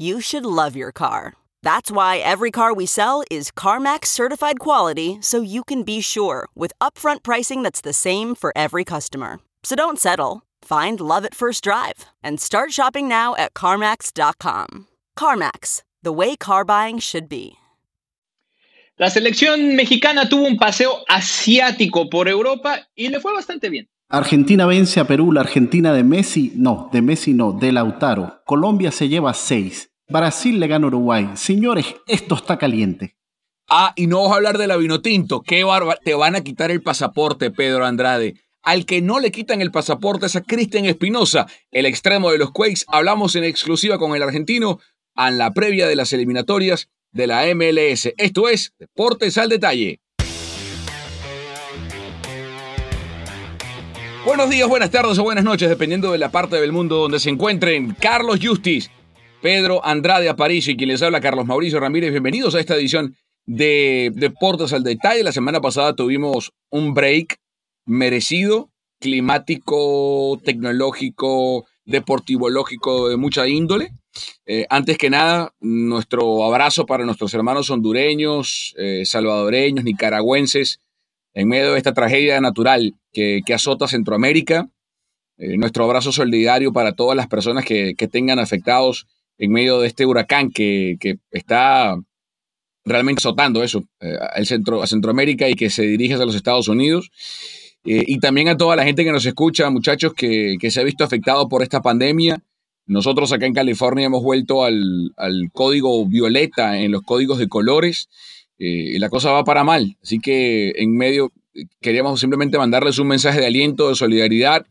You should love your car. That's why every car we sell is CarMax certified quality so you can be sure with upfront pricing that's the same for every customer. So don't settle. Find love at first drive and start shopping now at CarMax.com. CarMax, the way car buying should be. La selección mexicana tuvo un paseo asiático por Europa y le fue bastante bien. Argentina vence a Perú, la Argentina de Messi, no, de Messi no, de Lautaro. Colombia se lleva seis. Brasil le gana a Uruguay. Señores, esto está caliente. Ah, y no vamos a hablar de la Vinotinto. Qué barba. Te van a quitar el pasaporte, Pedro Andrade. Al que no le quitan el pasaporte es a Cristian Espinosa, el extremo de los Quakes. Hablamos en exclusiva con el argentino en la previa de las eliminatorias de la MLS. Esto es Deportes al Detalle. Buenos días, buenas tardes o buenas noches, dependiendo de la parte del mundo donde se encuentren. Carlos Justis, Pedro Andrade Aparicio y quien les habla, Carlos Mauricio Ramírez. Bienvenidos a esta edición de Deportes al Detalle. La semana pasada tuvimos un break merecido, climático, tecnológico, deportivológico de mucha índole. Eh, antes que nada, nuestro abrazo para nuestros hermanos hondureños, eh, salvadoreños, nicaragüenses, en medio de esta tragedia natural que, azota Centroamérica. Eh, nuestro abrazo solidario para todas las personas que, tengan afectados en medio de este huracán que, está realmente azotando eso, el centro, a Centroamérica y que se dirige hacia los Estados Unidos. y también a toda la gente que nos escucha, muchachos, que, que se ha visto afectado por esta pandemia nosotros acá en California hemos vuelto al, código violeta en los códigos de colores eh, y la cosa va para mal. Así que en medio queríamos simplemente mandarles un mensaje de aliento, de solidaridad.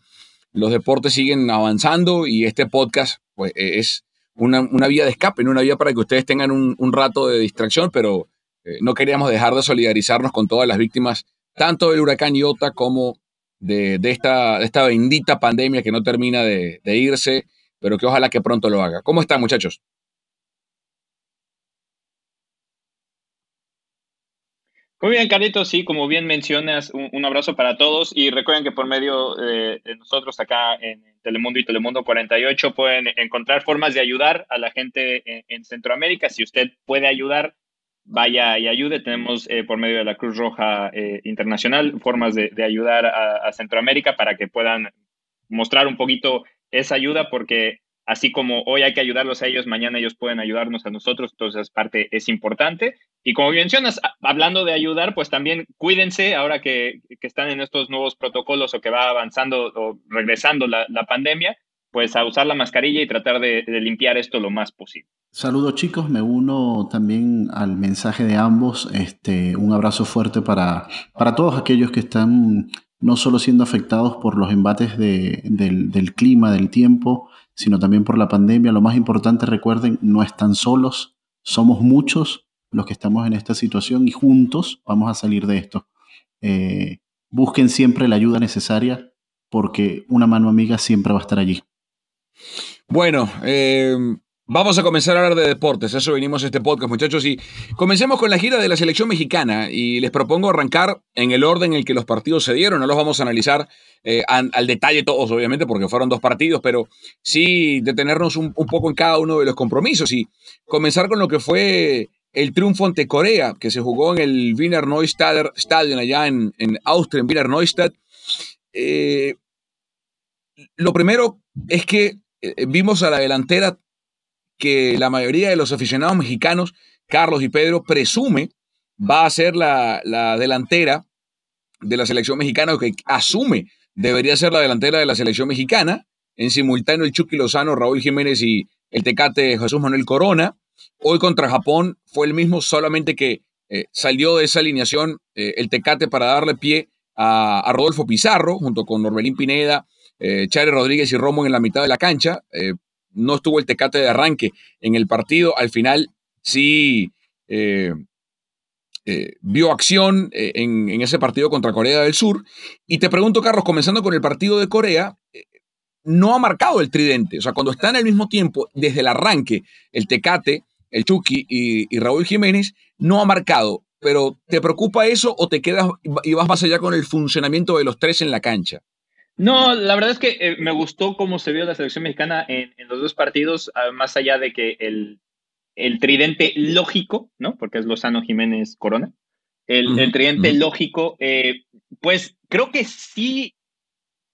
Los deportes siguen avanzando y este podcast pues, e, es una, vía de escape, una vía para que ustedes tengan un, rato de distracción, pero eh, no queríamos dejar de solidarizarnos con todas las víctimas, tanto del huracán Iota como de, esta, esta, bendita pandemia que no termina de irse pero que ojalá que pronto lo haga. ¿Cómo están, muchachos? Muy bien, Carlitos, sí, como bien mencionas, un, abrazo para todos y recuerden que por medio de, nosotros acá en Telemundo y Telemundo 48 pueden encontrar formas de ayudar a la gente en, Centroamérica. Si usted puede ayudar, vaya y ayude. Tenemos eh, por medio de la Cruz Roja eh, Internacional formas de, ayudar a, Centroamérica para que puedan mostrar un poquito esa ayuda porque así como hoy hay que ayudarlos a ellos, mañana ellos pueden ayudarnos a nosotros, entonces parte es importante. Y como mencionas, hablando de ayudar, pues también cuídense ahora que, están en estos nuevos protocolos o que va avanzando o regresando la, pandemia, pues a usar la mascarilla y tratar de, limpiar esto lo más posible. Saludos chicos, me uno también al mensaje de ambos. Este, un abrazo fuerte para, para todos aquellos que están no solo siendo afectados por los embates del, clima, del tiempo, sino también por la pandemia. Lo más importante, recuerden, no están solos, somos muchos los que estamos en esta situación y juntos vamos a salir de esto. Eh, busquen siempre la ayuda necesaria porque una mano amiga siempre va a estar allí. Bueno, eh, Vamos a comenzar a hablar de deportes, eso venimos a este podcast, muchachos, y comencemos con la gira de la selección mexicana. Y les propongo arrancar en el orden en el que los partidos se dieron, no los vamos a analizar eh, al, detalle todos, obviamente, porque fueron dos partidos, pero sí detenernos un, poco en cada uno de los compromisos. Y comenzar con lo que fue el triunfo ante Corea, que se jugó en el Wiener Neustadt Stadion allá en, Austria, en Wiener Neustadt. Eh, lo primero es que eh, vimos a la delantera que la mayoría de los aficionados mexicanos, Carlos y Pedro, presume va a ser la, delantera de la selección mexicana, o que asume debería ser la delantera de la selección mexicana. En simultáneo, el Chucky Lozano, Raúl Jiménez y el Tecate Jesús Manuel Corona. Hoy contra Japón fue el mismo, solamente que eh, salió de esa alineación eh, el Tecate para darle pie a, Rodolfo Pizarro, junto con Norbelín Pineda, eh, Chare Rodríguez y Romo en la mitad de la cancha. Eh, no estuvo el tecate de arranque en el partido. Al final sí vio acción eh, en, ese partido contra Corea del Sur. Y te pregunto, Carlos, comenzando con el partido de Corea, no ha marcado el tridente. O sea, cuando están al mismo tiempo, desde el arranque, el Tecate, el Chucky y, y Raúl Jiménez, no ha marcado. Pero ¿te preocupa eso o te quedas y vas más allá con el funcionamiento de los tres en la cancha? No, la verdad es que eh, me gustó cómo se vio la selección mexicana en, los dos partidos, ah, más allá de que el, el, tridente lógico, ¿no? Porque es Lozano, Jiménez, Corona. El, tridente lógico, eh, pues creo que sí,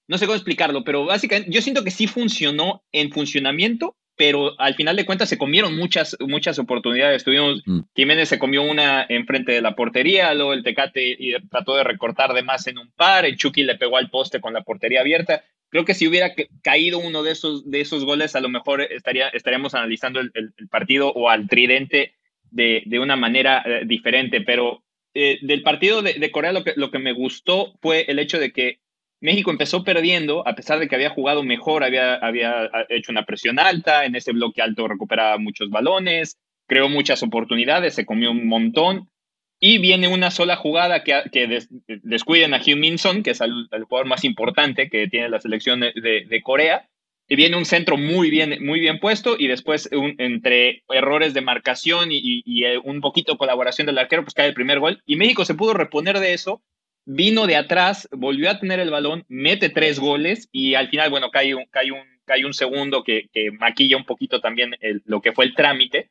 no sé cómo explicarlo, pero básicamente yo siento que sí funcionó en funcionamiento pero al final de cuentas se comieron muchas, muchas oportunidades. Tuvimos, mm. Jiménez se comió una enfrente de la portería, luego el Tecate trató de recortar de más en un par, el Chucky le pegó al poste con la portería abierta. Creo que si hubiera caído uno de esos, de esos goles, a lo mejor estaría, estaríamos analizando el, partido o al tridente de, de una manera eh, diferente, pero eh, del partido de, de Corea lo que, lo que me gustó fue el hecho de que México empezó perdiendo, a pesar de que había jugado mejor, había, había hecho una presión alta, en ese bloque alto recuperaba muchos balones, creó muchas oportunidades, se comió un montón, y viene una sola jugada que, que descuiden a Hugh Minson, que es el, jugador más importante que tiene la selección de, Corea, y viene un centro muy bien, muy bien puesto, y después entre errores de marcación y, y eh, un poquito colaboración del arquero, pues cae el primer gol, y México se pudo reponer de eso, vino de atrás, volvió a tener el balón, mete tres goles y al final, bueno, cae un, cae un, cae un segundo que, maquilla un poquito también lo que fue el trámite.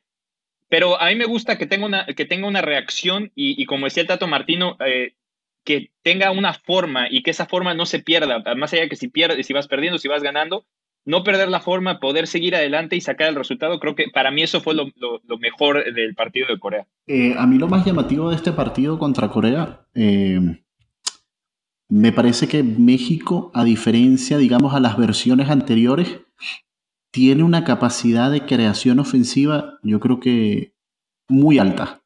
Pero a mí me gusta que tenga una, que tenga una reacción y, como decía el Tato Martino, eh, que tenga una forma y que esa forma no se pierda. Más allá de que si pierdes, si vas perdiendo, si vas ganando, no perder la forma, poder seguir adelante y sacar el resultado. Creo que para mí eso fue lo, mejor del partido de Corea. Eh, a mí lo más llamativo de este partido contra Corea, eh, me parece que México, a diferencia, digamos, a las versiones anteriores, tiene una capacidad de creación ofensiva, yo creo que muy alta,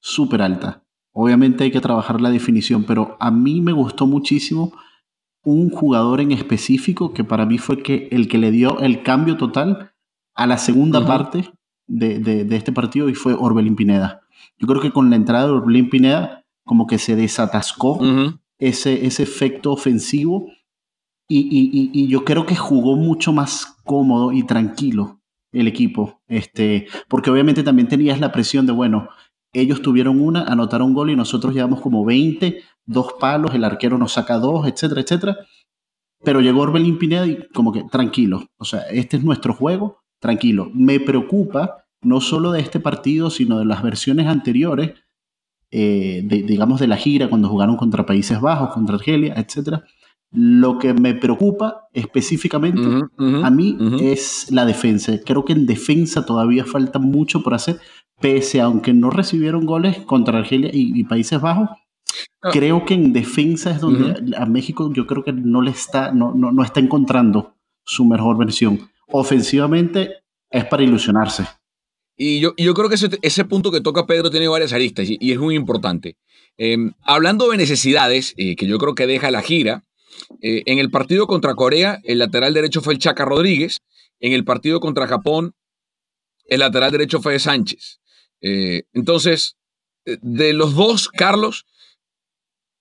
súper alta. Obviamente hay que trabajar la definición, pero a mí me gustó muchísimo un jugador en específico que para mí fue que el que le dio el cambio total a la segunda parte de, este partido y fue Orbelín Pineda. Yo creo que con la entrada de Orbelín Pineda como que se desatascó ese, ese efecto ofensivo y, yo creo que jugó mucho más cómodo y tranquilo el equipo, este, porque obviamente también tenías la presión de, bueno, ellos tuvieron una, anotaron un gol y nosotros llevamos como 20, dos palos, el arquero nos saca dos, etcétera, etcétera. Pero llegó Orbelín Pineda y como que tranquilo, o sea, este es nuestro juego, tranquilo. Me preocupa no solo de este partido, sino de las versiones anteriores, eh, digamos, de la gira, cuando jugaron contra Países Bajos, contra Argelia, etc. Lo que me preocupa específicamente a mí es la defensa. Creo que en defensa todavía falta mucho por hacer, pese a aunque no recibieron goles contra Argelia y, Países Bajos. Ah. Creo que en defensa es donde a México yo creo que no le está, no, no, no está encontrando su mejor versión. Ofensivamente es para ilusionarse. Y yo, yo creo que ese, ese, punto que toca Pedro tiene varias aristas y, es muy importante. Em, hablando de necesidades, eh, que yo creo que deja la gira, eh, en el partido contra Corea, el lateral derecho fue el Chaca Rodríguez. En el partido contra Japón, el lateral derecho fue Sánchez. Eh, entonces, de los dos, Carlos,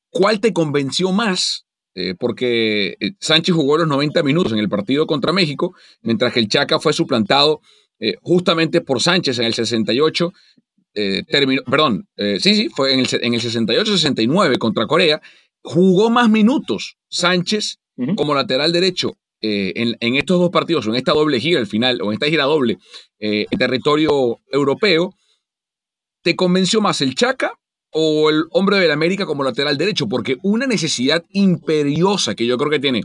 ¿cuál te convenció más? porque Sánchez jugó los 90 minutos en el partido contra México, mientras que el Chaca fue suplantado eh, justamente por Sánchez en el 68, eh, terminó, perdón, eh, sí, sí, fue en el, en el 68-69 contra Corea, jugó más minutos Sánchez como lateral derecho en, en, estos dos partidos, o en esta doble gira al final, o en esta gira doble en territorio europeo, ¿te convenció más el Chaca o el hombre del América como lateral derecho? Porque una necesidad imperiosa que yo creo que tiene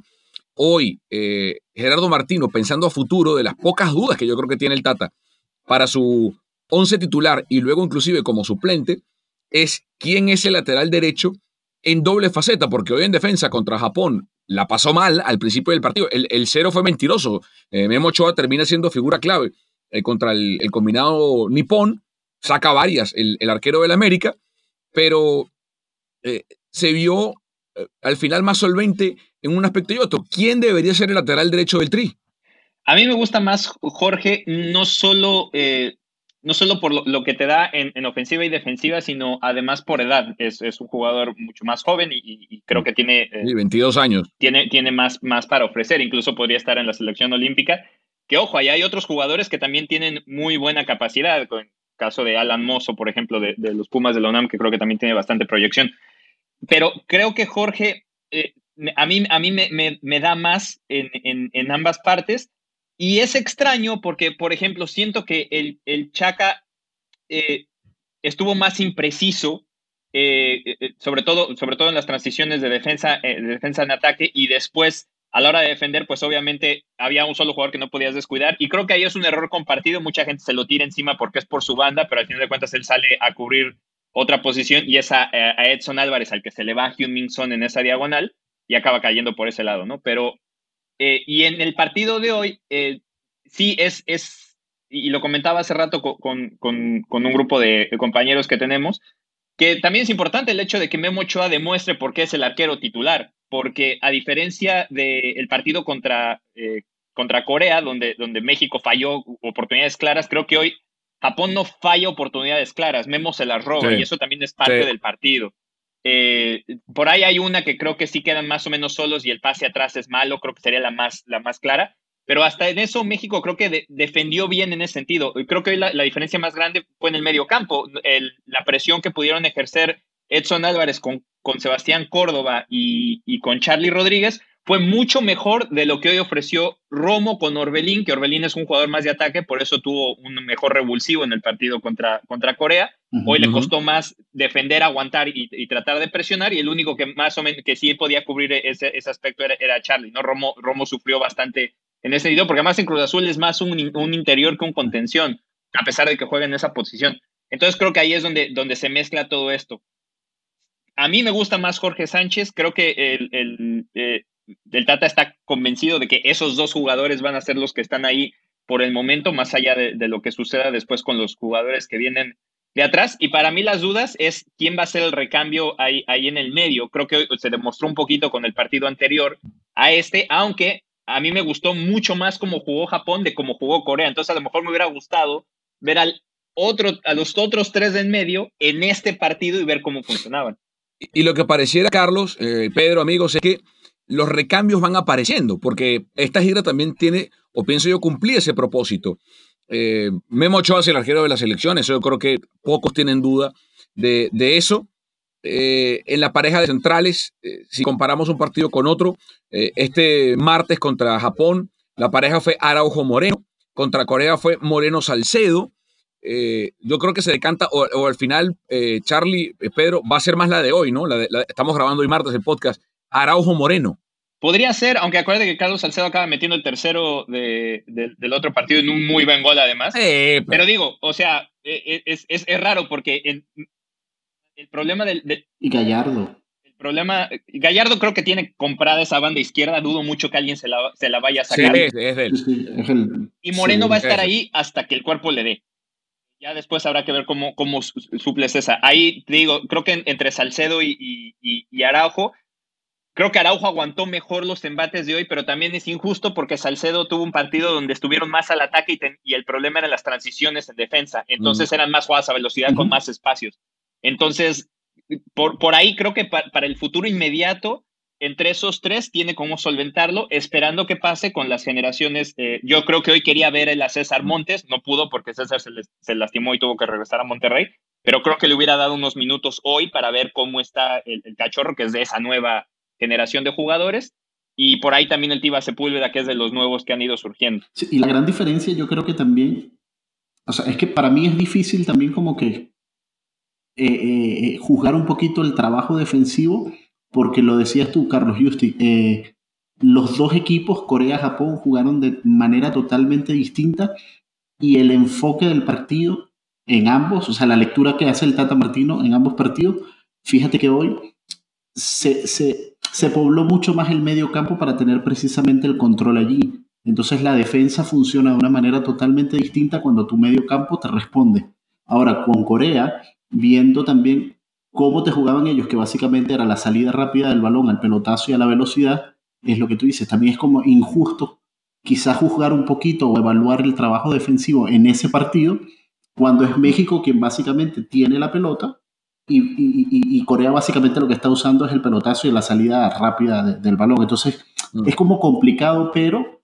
hoy eh, Gerardo Martino, pensando a futuro de las pocas dudas que yo creo que tiene el Tata para su once titular y luego inclusive como suplente, es quién es el lateral derecho en doble faceta, porque hoy en defensa contra Japón la pasó mal al principio del partido. El, cero fue mentiroso. Eh, Memo Ochoa termina siendo figura clave eh, contra el, combinado nipón, saca varias el, arquero del América, pero se vio al final más solvente en un aspecto y otro. ¿Quién debería ser el lateral derecho del Tri? A mí me gusta más Jorge, no solo, eh, no solo por lo, que te da en, ofensiva y defensiva, sino además por edad. Es, un jugador mucho más joven y, creo que tiene... Eh, 22 años. Tiene, tiene más, más para ofrecer, incluso podría estar en la selección olímpica. Que ojo, ahí hay otros jugadores que también tienen muy buena capacidad, con el caso de Alan Mozo, por ejemplo, de, los Pumas de la UNAM, que creo que también tiene bastante proyección. Pero creo que Jorge eh, a mí, a mí me, da más en, ambas partes. Y es extraño porque, por ejemplo, siento que el, el Chaca eh, estuvo más impreciso, eh, eh, sobre, todo, sobre todo en las transiciones de defensa, de defensa en ataque, y después, a la hora de defender, pues obviamente había un solo jugador que no podías descuidar. Y creo que ahí es un error compartido. Mucha gente se lo tira encima porque es por su banda, pero al final de cuentas él sale a cubrir otra posición y es a, Edson Álvarez al que se le va a Hyun Son en esa diagonal y acaba cayendo por ese lado, ¿no? Pero, eh, y en el partido de hoy, eh, sí es, es, y lo comentaba hace rato con, con, con un grupo de, compañeros que tenemos, que también es importante el hecho de que Memo Ochoa demuestre por qué es el arquero titular, porque a diferencia del partido contra, eh, contra Corea, donde, donde México falló oportunidades claras, creo que hoy Japón no falla oportunidades claras, Memo se las roba y eso también es parte del partido. Eh, por ahí hay una que creo que sí quedan más o menos solos y el pase atrás es malo, creo que sería la más, la más clara. Pero hasta en eso México creo que defendió bien en ese sentido. Creo que hoy la, diferencia más grande fue en el medio campo. la presión que pudieron ejercer Edson Álvarez con, con Sebastián Córdoba y, y con Charlie Rodríguez fue mucho mejor de lo que hoy ofreció Romo con Orbelín, que Orbelín es un jugador más de ataque, por eso tuvo un mejor revulsivo en el partido contra, contra Corea. hoy le costó más defender, aguantar y, tratar de presionar, y el único que más o menos que sí podía cubrir ese, ese aspecto era, Charlie, ¿no? Romo, Romo sufrió bastante en ese sentido, porque además en Cruz Azul es más un, un, interior que un contención, a pesar de que juega en esa posición. Entonces creo que ahí es donde, donde se mezcla todo esto. A mí me gusta más Jorge Sánchez, creo que el, el eh, el Tata está convencido de que esos dos jugadores van a ser los que están ahí por el momento, más allá de, lo que suceda después con los jugadores que vienen de atrás. Y para mí las dudas es quién va a ser el recambio ahí, ahí en el medio. Creo que se demostró un poquito con el partido anterior a este, aunque a mí me gustó mucho más cómo jugó Japón de cómo jugó Corea. Entonces a lo mejor me hubiera gustado ver al otro, a los otros tres en medio en este partido y ver cómo funcionaban. Y lo que pareciera, Carlos, eh, Pedro, amigos, es que los recambios van apareciendo, porque esta gira también tiene, o pienso yo, cumplir ese propósito. Eh, Memo Ochoa es el arquero de las elecciones, yo creo que pocos tienen duda de, eso. Eh, en la pareja de centrales, eh, si comparamos un partido con otro, este martes contra Japón, la pareja fue Araujo Moreno, contra Corea fue Moreno Salcedo. yo creo que se decanta, o, al final, Charlie, Pedro, va a ser más la de hoy, ¿no? estamos grabando hoy martes el podcast, Araujo Moreno. Podría ser, aunque acuerde que Carlos Salcedo acaba metiendo el tercero del otro partido en un muy buen gol además. pero... digo, o sea, e, e, es, raro porque el, problema del, Y Gallardo. El problema, Gallardo creo que tiene comprada esa banda izquierda, dudo mucho que alguien se la, se la vaya a sacar. Sí, es, él. y Moreno va a estar ahí hasta que el cuerpo le dé. Ya después habrá que ver cómo, cómo suples esa. Ahí te digo, creo que entre Salcedo y, y, y Araujo Creo que Araujo aguantó mejor los embates de hoy, pero también es injusto porque Salcedo tuvo un partido donde estuvieron más al ataque y, el problema eran las transiciones en defensa. Entonces eran más jugadas a velocidad con más espacios. Entonces, por, por ahí creo que para el futuro inmediato, entre esos tres tiene cómo solventarlo, esperando que pase con las generaciones. yo creo que hoy quería ver a César Montes, no pudo porque César se, lastimó y tuvo que regresar a Monterrey, pero creo que le hubiera dado unos minutos hoy para ver cómo está el, cachorro, que es de esa nueva generación de jugadores. Y por ahí también el Tiba Sepúlveda, que es de los nuevos que han ido surgiendo. y la gran diferencia yo creo que también, o sea, es que para mí es difícil también como que eh, eh, juzgar un poquito el trabajo defensivo porque lo decías tú, Carlos Justi, eh, los dos equipos, Corea-Japón, jugaron de manera totalmente distinta y el enfoque del partido en ambos, o sea, la lectura que hace el Tata Martino en ambos partidos, fíjate que hoy se, se pobló mucho más el medio campo para tener precisamente el control allí. Entonces la defensa funciona de una manera totalmente distinta cuando tu medio campo te responde. Ahora, con Corea, viendo también cómo te jugaban ellos, que básicamente era la salida rápida del balón al pelotazo y a la velocidad, es lo que tú dices. También es como injusto quizás juzgar un poquito o evaluar el trabajo defensivo en ese partido, cuando es México quien básicamente tiene la pelota y, Corea básicamente lo que está usando es el pelotazo y la salida rápida del balón. Entonces mm. es como complicado, pero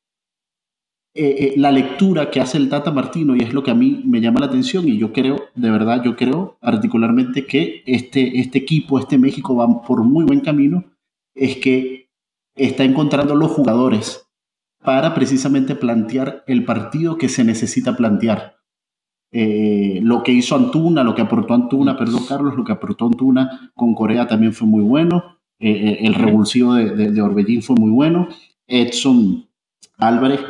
eh, eh, la lectura que hace el Tata Martino y es lo que a mí me llama la atención y yo creo, de verdad, yo creo particularmente que este, este equipo, este México va por muy buen camino, es que está encontrando los jugadores para precisamente plantear el partido que se necesita plantear. Eh, lo que hizo Antuna, lo que aportó Antuna, perdón Carlos, lo que aportó Antuna con Corea también fue muy bueno. el revulsivo de, de, de Orbellín fue muy bueno. Edson Álvarez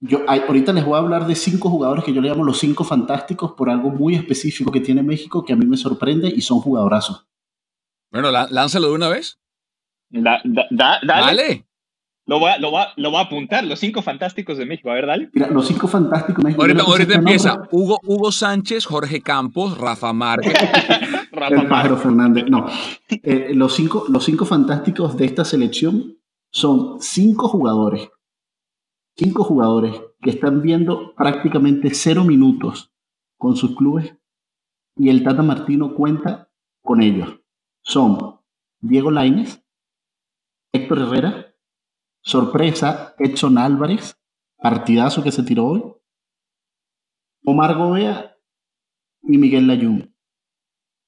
yo ahorita les voy a hablar de cinco jugadores que yo le llamo los cinco fantásticos por algo muy específico que tiene México que a mí me sorprende y son jugadorazos. Bueno, lánzalo de una vez. dale. Lo voy, a, lo, lo a, apuntar, los cinco fantásticos de México. A ver, dale. Mira, los cinco fantásticos de México. Ahorita, ahorita empieza Hugo, Hugo Sánchez, Jorge Campos, Rafa Márquez. El pájaro Fernández. No. Eh, los, cinco, los cinco fantásticos de esta selección son cinco jugadores cinco jugadores que están viendo prácticamente cero minutos con sus clubes y el Tata Martino cuenta con ellos. Son Diego Laines, Héctor Herrera, sorpresa Edson Álvarez, partidazo que se tiró hoy, Omar Gobea y Miguel Layún.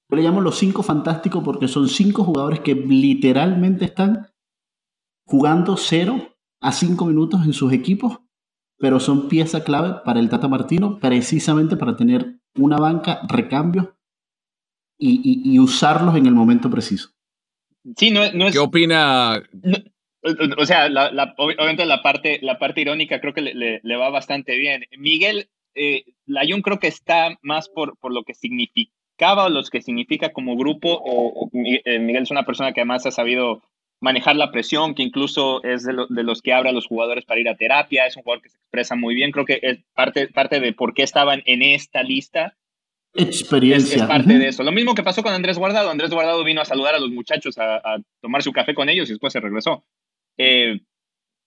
Yo le llamo los cinco fantásticos porque son cinco jugadores que literalmente están jugando cero a cinco minutos en sus equipos, pero son pieza clave para el Tata Martino precisamente para tener una banca, recambio y, usarlos en el momento preciso. Sí, no, es, ¿Qué opina? O sea, obviamente la parte, la parte irónica creo que le, va bastante bien. Miguel eh, Layun creo que está más por, por lo que significaba o lo que significa como grupo. Eh, Miguel es una persona que además ha sabido manejar la presión, que incluso es de, los que abre a los jugadores para ir a terapia, es un jugador que se expresa muy bien, creo que es parte, parte de por qué estaban en esta lista. Experiencia. Es, parte de eso. Lo mismo que pasó con Andrés Guardado. Andrés Guardado vino a saludar a los muchachos, a, tomar su café con ellos y después se regresó. Eh,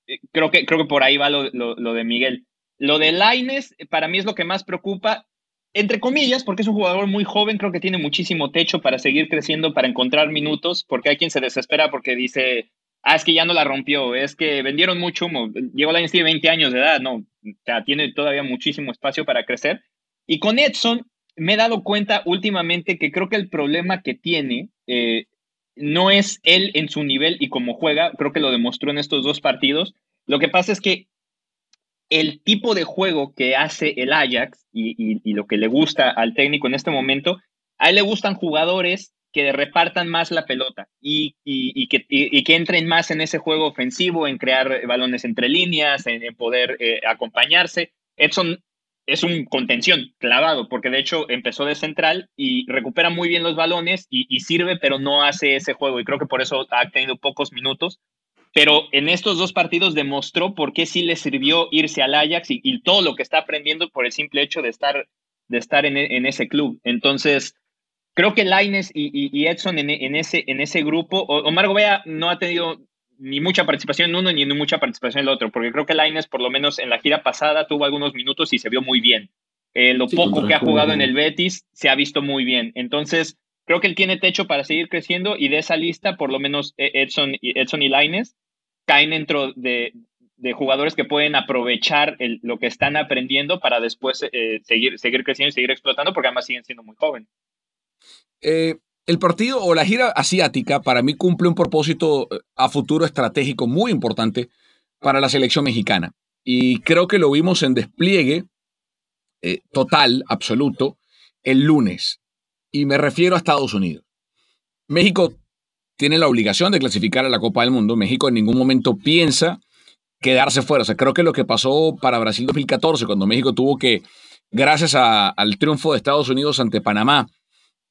eh, creo, que, creo que por ahí va lo, lo de Miguel. Lo de Laines, para mí es lo que más preocupa entre comillas, porque es un jugador muy joven, creo que tiene muchísimo techo para seguir creciendo, para encontrar minutos, porque hay quien se desespera porque dice, ah, es que ya no la rompió, es que vendieron mucho humo, llegó la tiene 20 años de edad, no, o sea, tiene todavía muchísimo espacio para crecer. Y con Edson me he dado cuenta últimamente que creo que el problema que tiene eh, no es él en su nivel y cómo juega, creo que lo demostró en estos dos partidos. Lo que pasa es que el tipo de juego que hace el Ajax y, lo que le gusta al técnico en este momento, a él le gustan jugadores que repartan más la pelota y, que, que, entren más en ese juego ofensivo, en crear balones entre líneas, en, poder eh, acompañarse. Edson es un contención clavado, porque de hecho empezó de central y recupera muy bien los balones y, sirve, pero no hace ese juego. Y creo que por eso ha tenido pocos minutos pero en estos dos partidos demostró por qué sí le sirvió irse al Ajax y, todo lo que está aprendiendo por el simple hecho de estar, de estar en, ese club. Entonces, creo que Laines y, Edson en, ese, en ese grupo, Omar Gobea no ha tenido ni mucha participación en uno ni mucha participación en el otro, porque creo que Laines, por lo menos en la gira pasada, tuvo algunos minutos y se vio muy bien. Eh, lo poco que ha jugado en el Betis se ha visto muy bien. Entonces, creo que él tiene techo para seguir creciendo y de esa lista, por lo menos Edson, Edson y Laines caen dentro de, jugadores que pueden aprovechar lo que están aprendiendo para después eh, seguir, seguir creciendo y seguir explotando, porque además siguen siendo muy jóvenes. Eh, el partido o la gira asiática para mí cumple un propósito eh, a futuro estratégico muy importante para la selección mexicana. Y creo que lo vimos en despliegue total, absoluto, el lunes y me refiero a Estados Unidos. México tiene la obligación de clasificar a la Copa del Mundo. México en ningún momento piensa quedarse fuera. O sea, creo que lo que pasó para Brasil 2014, cuando México tuvo que, gracias al triunfo de Estados Unidos ante Panamá,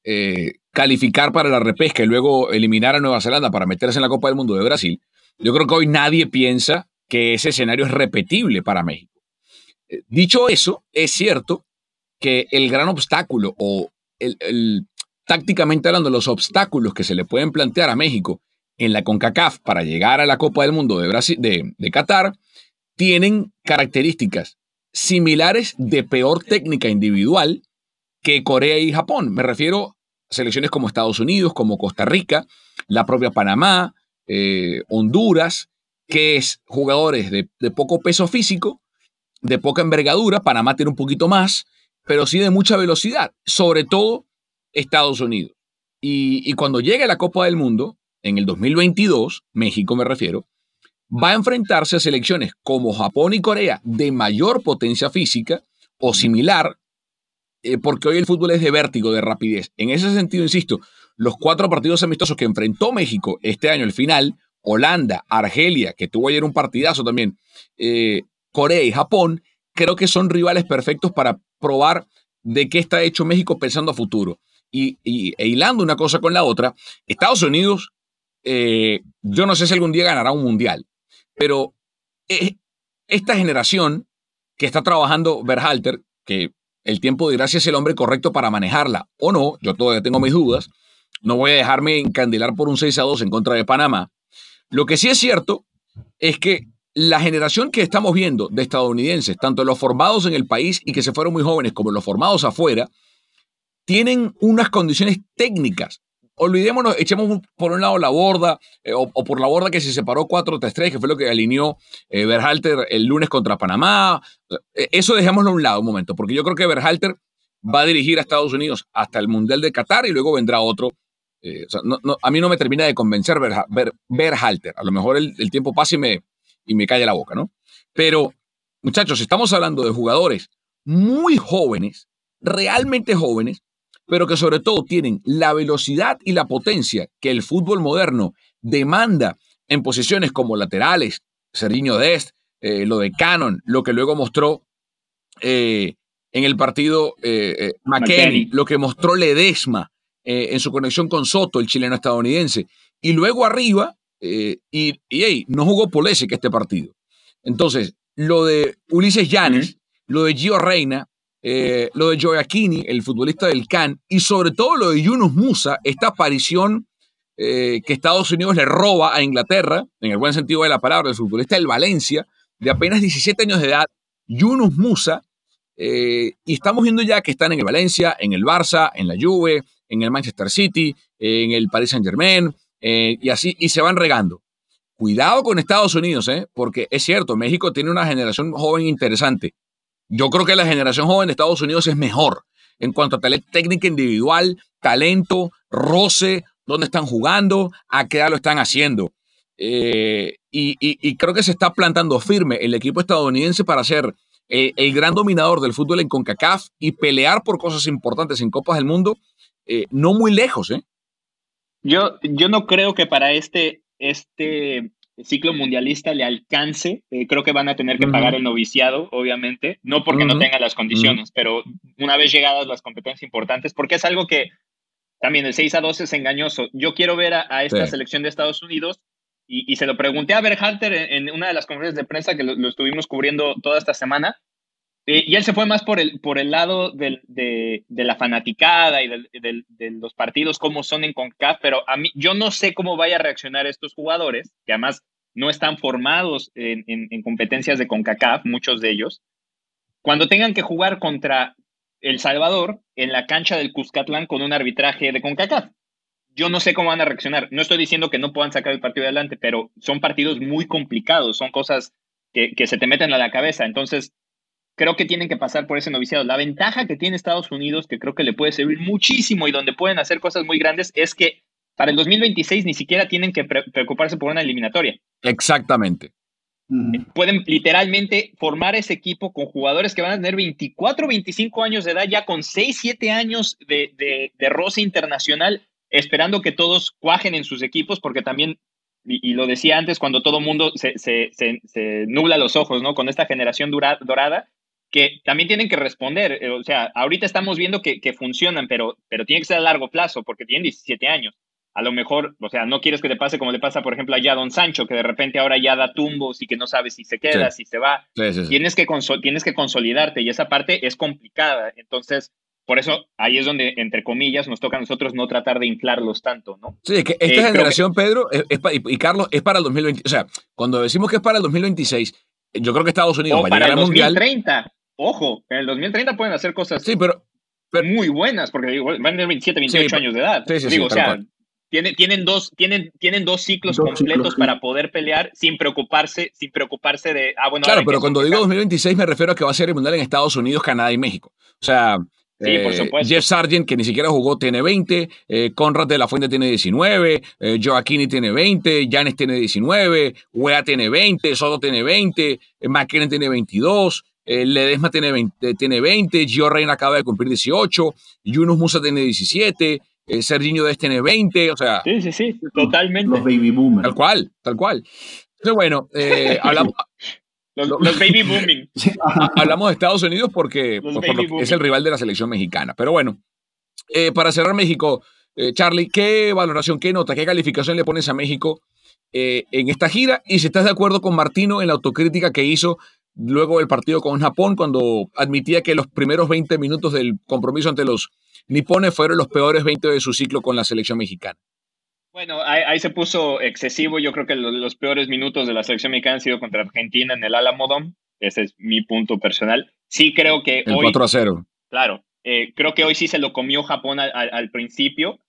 eh, calificar para la repesca y luego eliminar a Nueva Zelanda para meterse en la Copa del Mundo de Brasil, yo creo que hoy nadie piensa que ese escenario es repetible para México. Eh, dicho eso, es cierto que el gran obstáculo o el, tácticamente hablando, los obstáculos que se le pueden plantear a México en la CONCACAF para llegar a la Copa del Mundo de, Brasil, de, de Qatar tienen características similares de peor técnica individual que Corea y Japón. Me refiero selecciones como Estados Unidos, como Costa Rica, la propia Panamá, eh, Honduras, que es jugadores de, poco peso físico, de poca envergadura. Panamá tiene un poquito más, pero sí de mucha velocidad, sobre todo Estados Unidos. Y, cuando llegue la Copa del Mundo, en el 2022, México me refiero, va a enfrentarse a selecciones como Japón y Corea de mayor potencia física o similar, eh, porque hoy el fútbol es de vértigo, de rapidez. En ese sentido, insisto, los cuatro partidos amistosos que enfrentó México este año, el final, Holanda, Argelia, que tuvo ayer un partidazo también, eh, Corea y Japón, creo que son rivales perfectos para probar de qué está hecho México pensando a futuro. Y, e hilando una cosa con la otra, Estados Unidos, eh, yo no sé si algún día ganará un mundial, pero esta generación que está trabajando Berhalter, que el tiempo dirá si es el hombre correcto para manejarla o no, yo todavía tengo mis dudas, no voy a dejarme encandilar por un 6 a 2 en contra de Panamá. Lo que sí es cierto es que la generación que estamos viendo de estadounidenses, tanto los formados en el país y que se fueron muy jóvenes como los formados afuera, tienen unas condiciones técnicas. Olvidémonos, echemos por un lado la borda, eh, o, por la borda que se separó 4-3-3, que fue lo que alineó eh, Berhalter el lunes contra Panamá. Eh, eso dejémoslo a un lado un momento, porque yo creo que Berhalter va a dirigir a Estados Unidos hasta el Mundial de Qatar y luego vendrá otro. a mí no me termina de convencer Berhalter. A lo mejor el, tiempo pasa y me, y me cae la boca, ¿no? Pero, muchachos, estamos hablando de jugadores muy jóvenes, realmente jóvenes, pero que sobre todo tienen la velocidad y la potencia que el fútbol moderno demanda en posiciones como laterales, Serginho Dest, eh, lo de Cannon, lo que luego mostró eh, en el partido eh, McKenny, lo que mostró Ledesma en su conexión con Soto, el chileno estadounidense. Y luego arriba, eh, y, y no jugó Polese que este partido. Entonces, lo de Ulises Llanes, lo de Gio Reina, eh, lo de Joaquini, el futbolista del CAN, y sobre todo lo de Yunus Musa, esta aparición eh, que Estados Unidos le roba a Inglaterra, en el buen sentido de la palabra, el futbolista del Valencia, de apenas 17 años de edad, Yunus Musa, y estamos viendo ya que están en el Valencia, en el Barça, en la Juve, en el Manchester City, en el Paris Saint Germain, eh, y así, y se van regando. Cuidado con Estados Unidos, ¿eh? porque es cierto, México tiene una generación joven interesante. Yo creo que la generación joven de Estados Unidos es mejor en cuanto a técnica individual, talento, roce, dónde están jugando, a qué edad lo están haciendo. Eh, y, creo que se está plantando firme el equipo estadounidense para ser el gran dominador del fútbol en CONCACAF y pelear por cosas importantes en Copas del Mundo, no muy lejos. ¿eh? Yo, yo no creo que para este, este ciclo mundialista le alcance. Eh, creo que van a tener que pagar el noviciado, obviamente, no porque no tengan las condiciones, pero una vez llegadas las competencias importantes, porque es algo que también el 6 a 12 es engañoso. Yo quiero ver a, esta selección de Estados Unidos y, se lo pregunté a Berhalter en, en, una de las conferencias de prensa que lo, estuvimos cubriendo toda esta semana. Eh, y él se fue más por el, por el lado de, la fanaticada y de los partidos como son en CONCACAF, pero a mí yo no sé cómo vaya a reaccionar estos jugadores, que además no están formados en, competencias de CONCACAF, muchos de ellos, cuando tengan que jugar contra El Salvador en la cancha del Cuscatlán con un arbitraje de CONCACAF. Yo no sé cómo van a reaccionar. No estoy diciendo que no puedan sacar el partido adelante, pero son partidos muy complicados, son cosas que, que se te meten a la cabeza. Entonces, creo que tienen que pasar por ese noviciado. La ventaja que tiene Estados Unidos, que creo que le puede servir muchísimo y donde pueden hacer cosas muy grandes, es que para el 2026 ni siquiera tienen que preocuparse por una eliminatoria. Exactamente. Pueden literalmente formar ese equipo con jugadores que van a tener 24, 25 años de edad, ya con 6, 7 años de, de, roce internacional, esperando que todos cuajen en sus equipos, porque también, y, lo decía antes, cuando todo el mundo se, se, se, nubla los ojos, ¿no? Con esta generación dorada, que también tienen que responder. Eh, o sea, ahorita estamos viendo que, que funcionan, pero, pero tiene que ser a largo plazo, porque tienen 17 años a lo mejor, o sea, no quieres que te pase como le pasa, por ejemplo, allá a Don Sancho, que de repente ahora ya da tumbos y que no sabes si se queda, si se va. tienes, que tienes que consolidarte y esa parte es complicada. Entonces, por eso ahí es donde, entre comillas, nos toca a nosotros no tratar de inflarlos tanto, ¿no? Sí, es que esta eh, generación, Pedro, y, Carlos, es para el 2020. O sea, cuando decimos que es para el 2026, yo creo que Estados Unidos va a llegar al Mundial. 2030. Ojo, en el 2030 pueden hacer cosas sí, pero, muy buenas, porque van a tener 27, 28 años de edad. Sí, sí, Digo, o sea, tienen, dos, tienen, tienen dos ciclos completos para poder pelear sin preocuparse, sin preocuparse de. Ah, bueno, claro, pero cuando digo 2026 me refiero a que va a ser el mundial en Estados Unidos, Canadá y México. O sea. Eh, Jeff Sargent, que ni siquiera jugó, tiene 20. Eh, Conrad de la Fuente tiene 19. Eh, Joaquini tiene 20. Janes tiene 19. Wea tiene 20. Soto tiene 20. McKinnon tiene 22. Ledesma tiene 20. Tiene 20 Gio Reina acaba de cumplir 18. Yunus Musa tiene 17 eh, Serginho de tiene 20, o sea. Sí, sí, sí, totalmente. Los baby boomers. Tal cual, tal cual. Pero bueno, eh, hablamos. Los, baby booming. Hablamos de Estados Unidos porque, pues, es el rival de la selección mexicana. Pero bueno, eh, para cerrar México, eh, Charlie, ¿qué valoración, qué nota, qué calificación le pones a México en esta gira? Y si estás de acuerdo con Martino en la autocrítica que hizo luego del partido con Japón, cuando admitía que los primeros 20 minutos del compromiso ante los nipones fueron los peores 20 de su ciclo con la selección mexicana. Bueno, ahí, se puso excesivo. Yo creo que los, peores minutos de la selección mexicana han sido contra Argentina en el Alamodón. Ese es mi punto personal. Sí creo que el 4 a 0. Claro, eh, creo que hoy sí se lo comió Japón al, principio,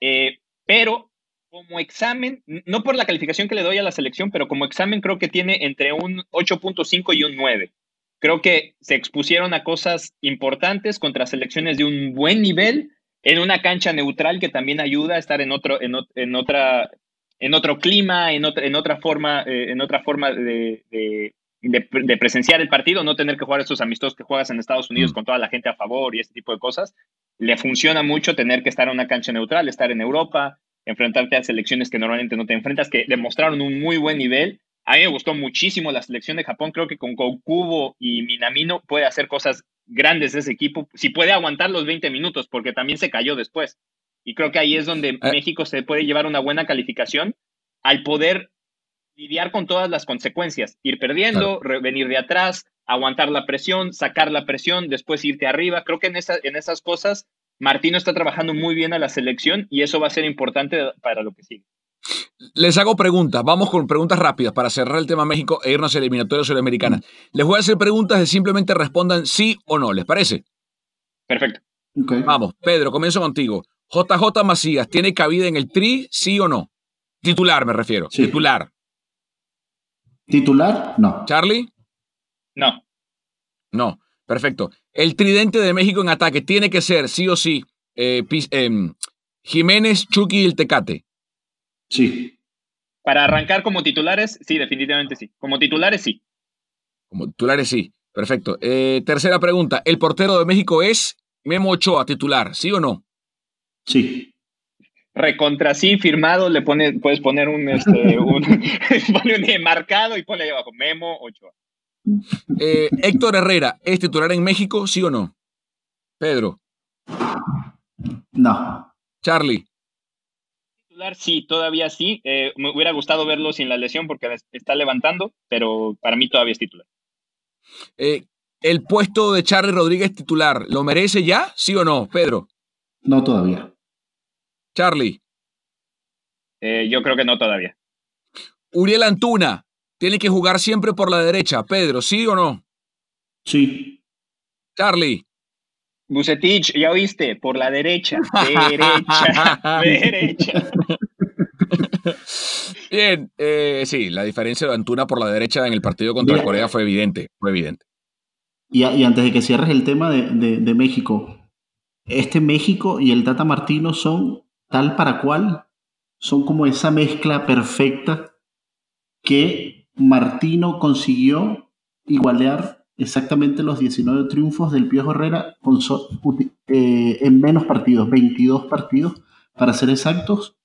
eh, pero como examen, no por la calificación que le doy a la selección, pero como examen creo que tiene entre un 8.5 y un 9 creo que se expusieron a cosas importantes contra selecciones de un buen nivel en una cancha neutral que también ayuda a estar en otro, en, otra, en otro clima, en otra, en otra forma, eh, en otra forma de, de, presenciar el partido, no tener que jugar esos amistosos que juegas en Estados Unidos mm. con toda la gente a favor y ese tipo de cosas. Le funciona mucho tener que estar en una cancha neutral, estar en Europa, enfrentarte a selecciones que normalmente no te enfrentas, que demostraron un muy buen nivel a mí me gustó muchísimo la selección de Japón. Creo que con Gokubo y Minamino puede hacer cosas grandes ese equipo. Si puede aguantar los 20 minutos, porque también se cayó después. Y creo que ahí es donde eh. México se puede llevar una buena calificación al poder lidiar con todas las consecuencias. Ir perdiendo, venir de atrás, aguantar la presión, sacar la presión, después irte arriba. Creo que en, en esas cosas Martino está trabajando muy bien a la selección y eso va a ser importante para lo que sigue. Les hago preguntas, vamos con preguntas rápidas para cerrar el tema México e irnos a eliminatorias sudamericanas. Les voy a hacer preguntas de simplemente respondan sí o no, ¿les parece? Perfecto. Vamos, Pedro, comienzo contigo. JJ Macías, ¿tiene cabida en el tri, sí o no? Titular, me refiero. Titular. ¿Titular? No. ¿Charlie? No. No, perfecto. El tridente de México en ataque tiene que ser, sí o sí, eh, em, Jiménez, Chucky y el Tecate. Sí. Para arrancar como titulares, sí, definitivamente sí. Como titulares, sí. Como titulares, sí. Perfecto. Eh, tercera pregunta. ¿El portero de México es Memo Ochoa, titular? ¿Sí o no? Sí. Recontra sí, firmado, le pone, puedes poner un, este, un, marcado y ponle ahí abajo, Memo Ochoa. Eh, Héctor Herrera, ¿es titular en México, sí o no? Pedro. No. Charlie sí, todavía sí. Eh, me hubiera gustado verlo sin la lesión porque está levantando, pero para mí todavía es titular. Eh, ¿El puesto de Charlie Rodríguez titular lo merece ya? ¿Sí o no, Pedro? No todavía. Charlie. Eh, yo creo que no todavía. Uriel Antuna, tiene que jugar siempre por la derecha. Pedro, ¿sí o no? Sí. Charlie. Bucetich, ya oíste, por la derecha, derecha, derecha. Bien, eh, sí, la diferencia de Antuna por la derecha en el partido contra Corea fue evidente, fue evidente. Y, antes de que cierres el tema de, México, este México y el Tata Martino son tal para cual, son como esa mezcla perfecta que Martino consiguió igualar exactamente los 19 triunfos del Piojo Herrera eh, en menos partidos, 22 partidos para ser exactos.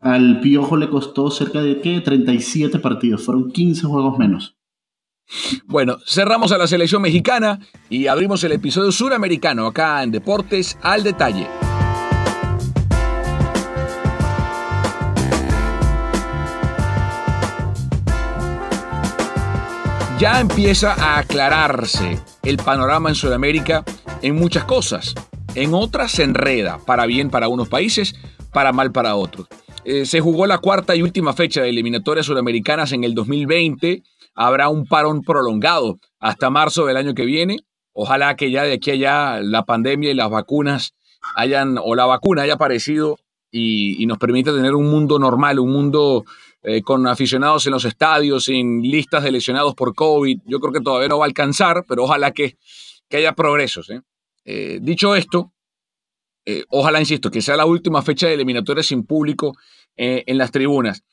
Al Piojo le costó cerca de ¿qué? 37 partidos, fueron 15 juegos menos. Bueno, cerramos a la selección mexicana y abrimos el episodio suramericano acá en Deportes al Detalle. Ya empieza a aclararse el panorama en Sudamérica en muchas cosas. En otras se enreda, para bien para unos países, para mal para otros. Eh, se jugó la cuarta y última fecha de eliminatorias sudamericanas en el 2020 habrá un parón prolongado hasta marzo del año que viene. Ojalá que ya de aquí a allá la pandemia y las vacunas hayan, o la vacuna haya aparecido y, nos permita tener un mundo normal, un mundo eh, con aficionados en los estadios, sin listas de lesionados por COVID. Yo creo que todavía no va a alcanzar, pero ojalá que, haya progresos. ¿eh? Eh, dicho esto, ojalá, insisto, que sea la última fecha de eliminatorias sin público en las tribunas.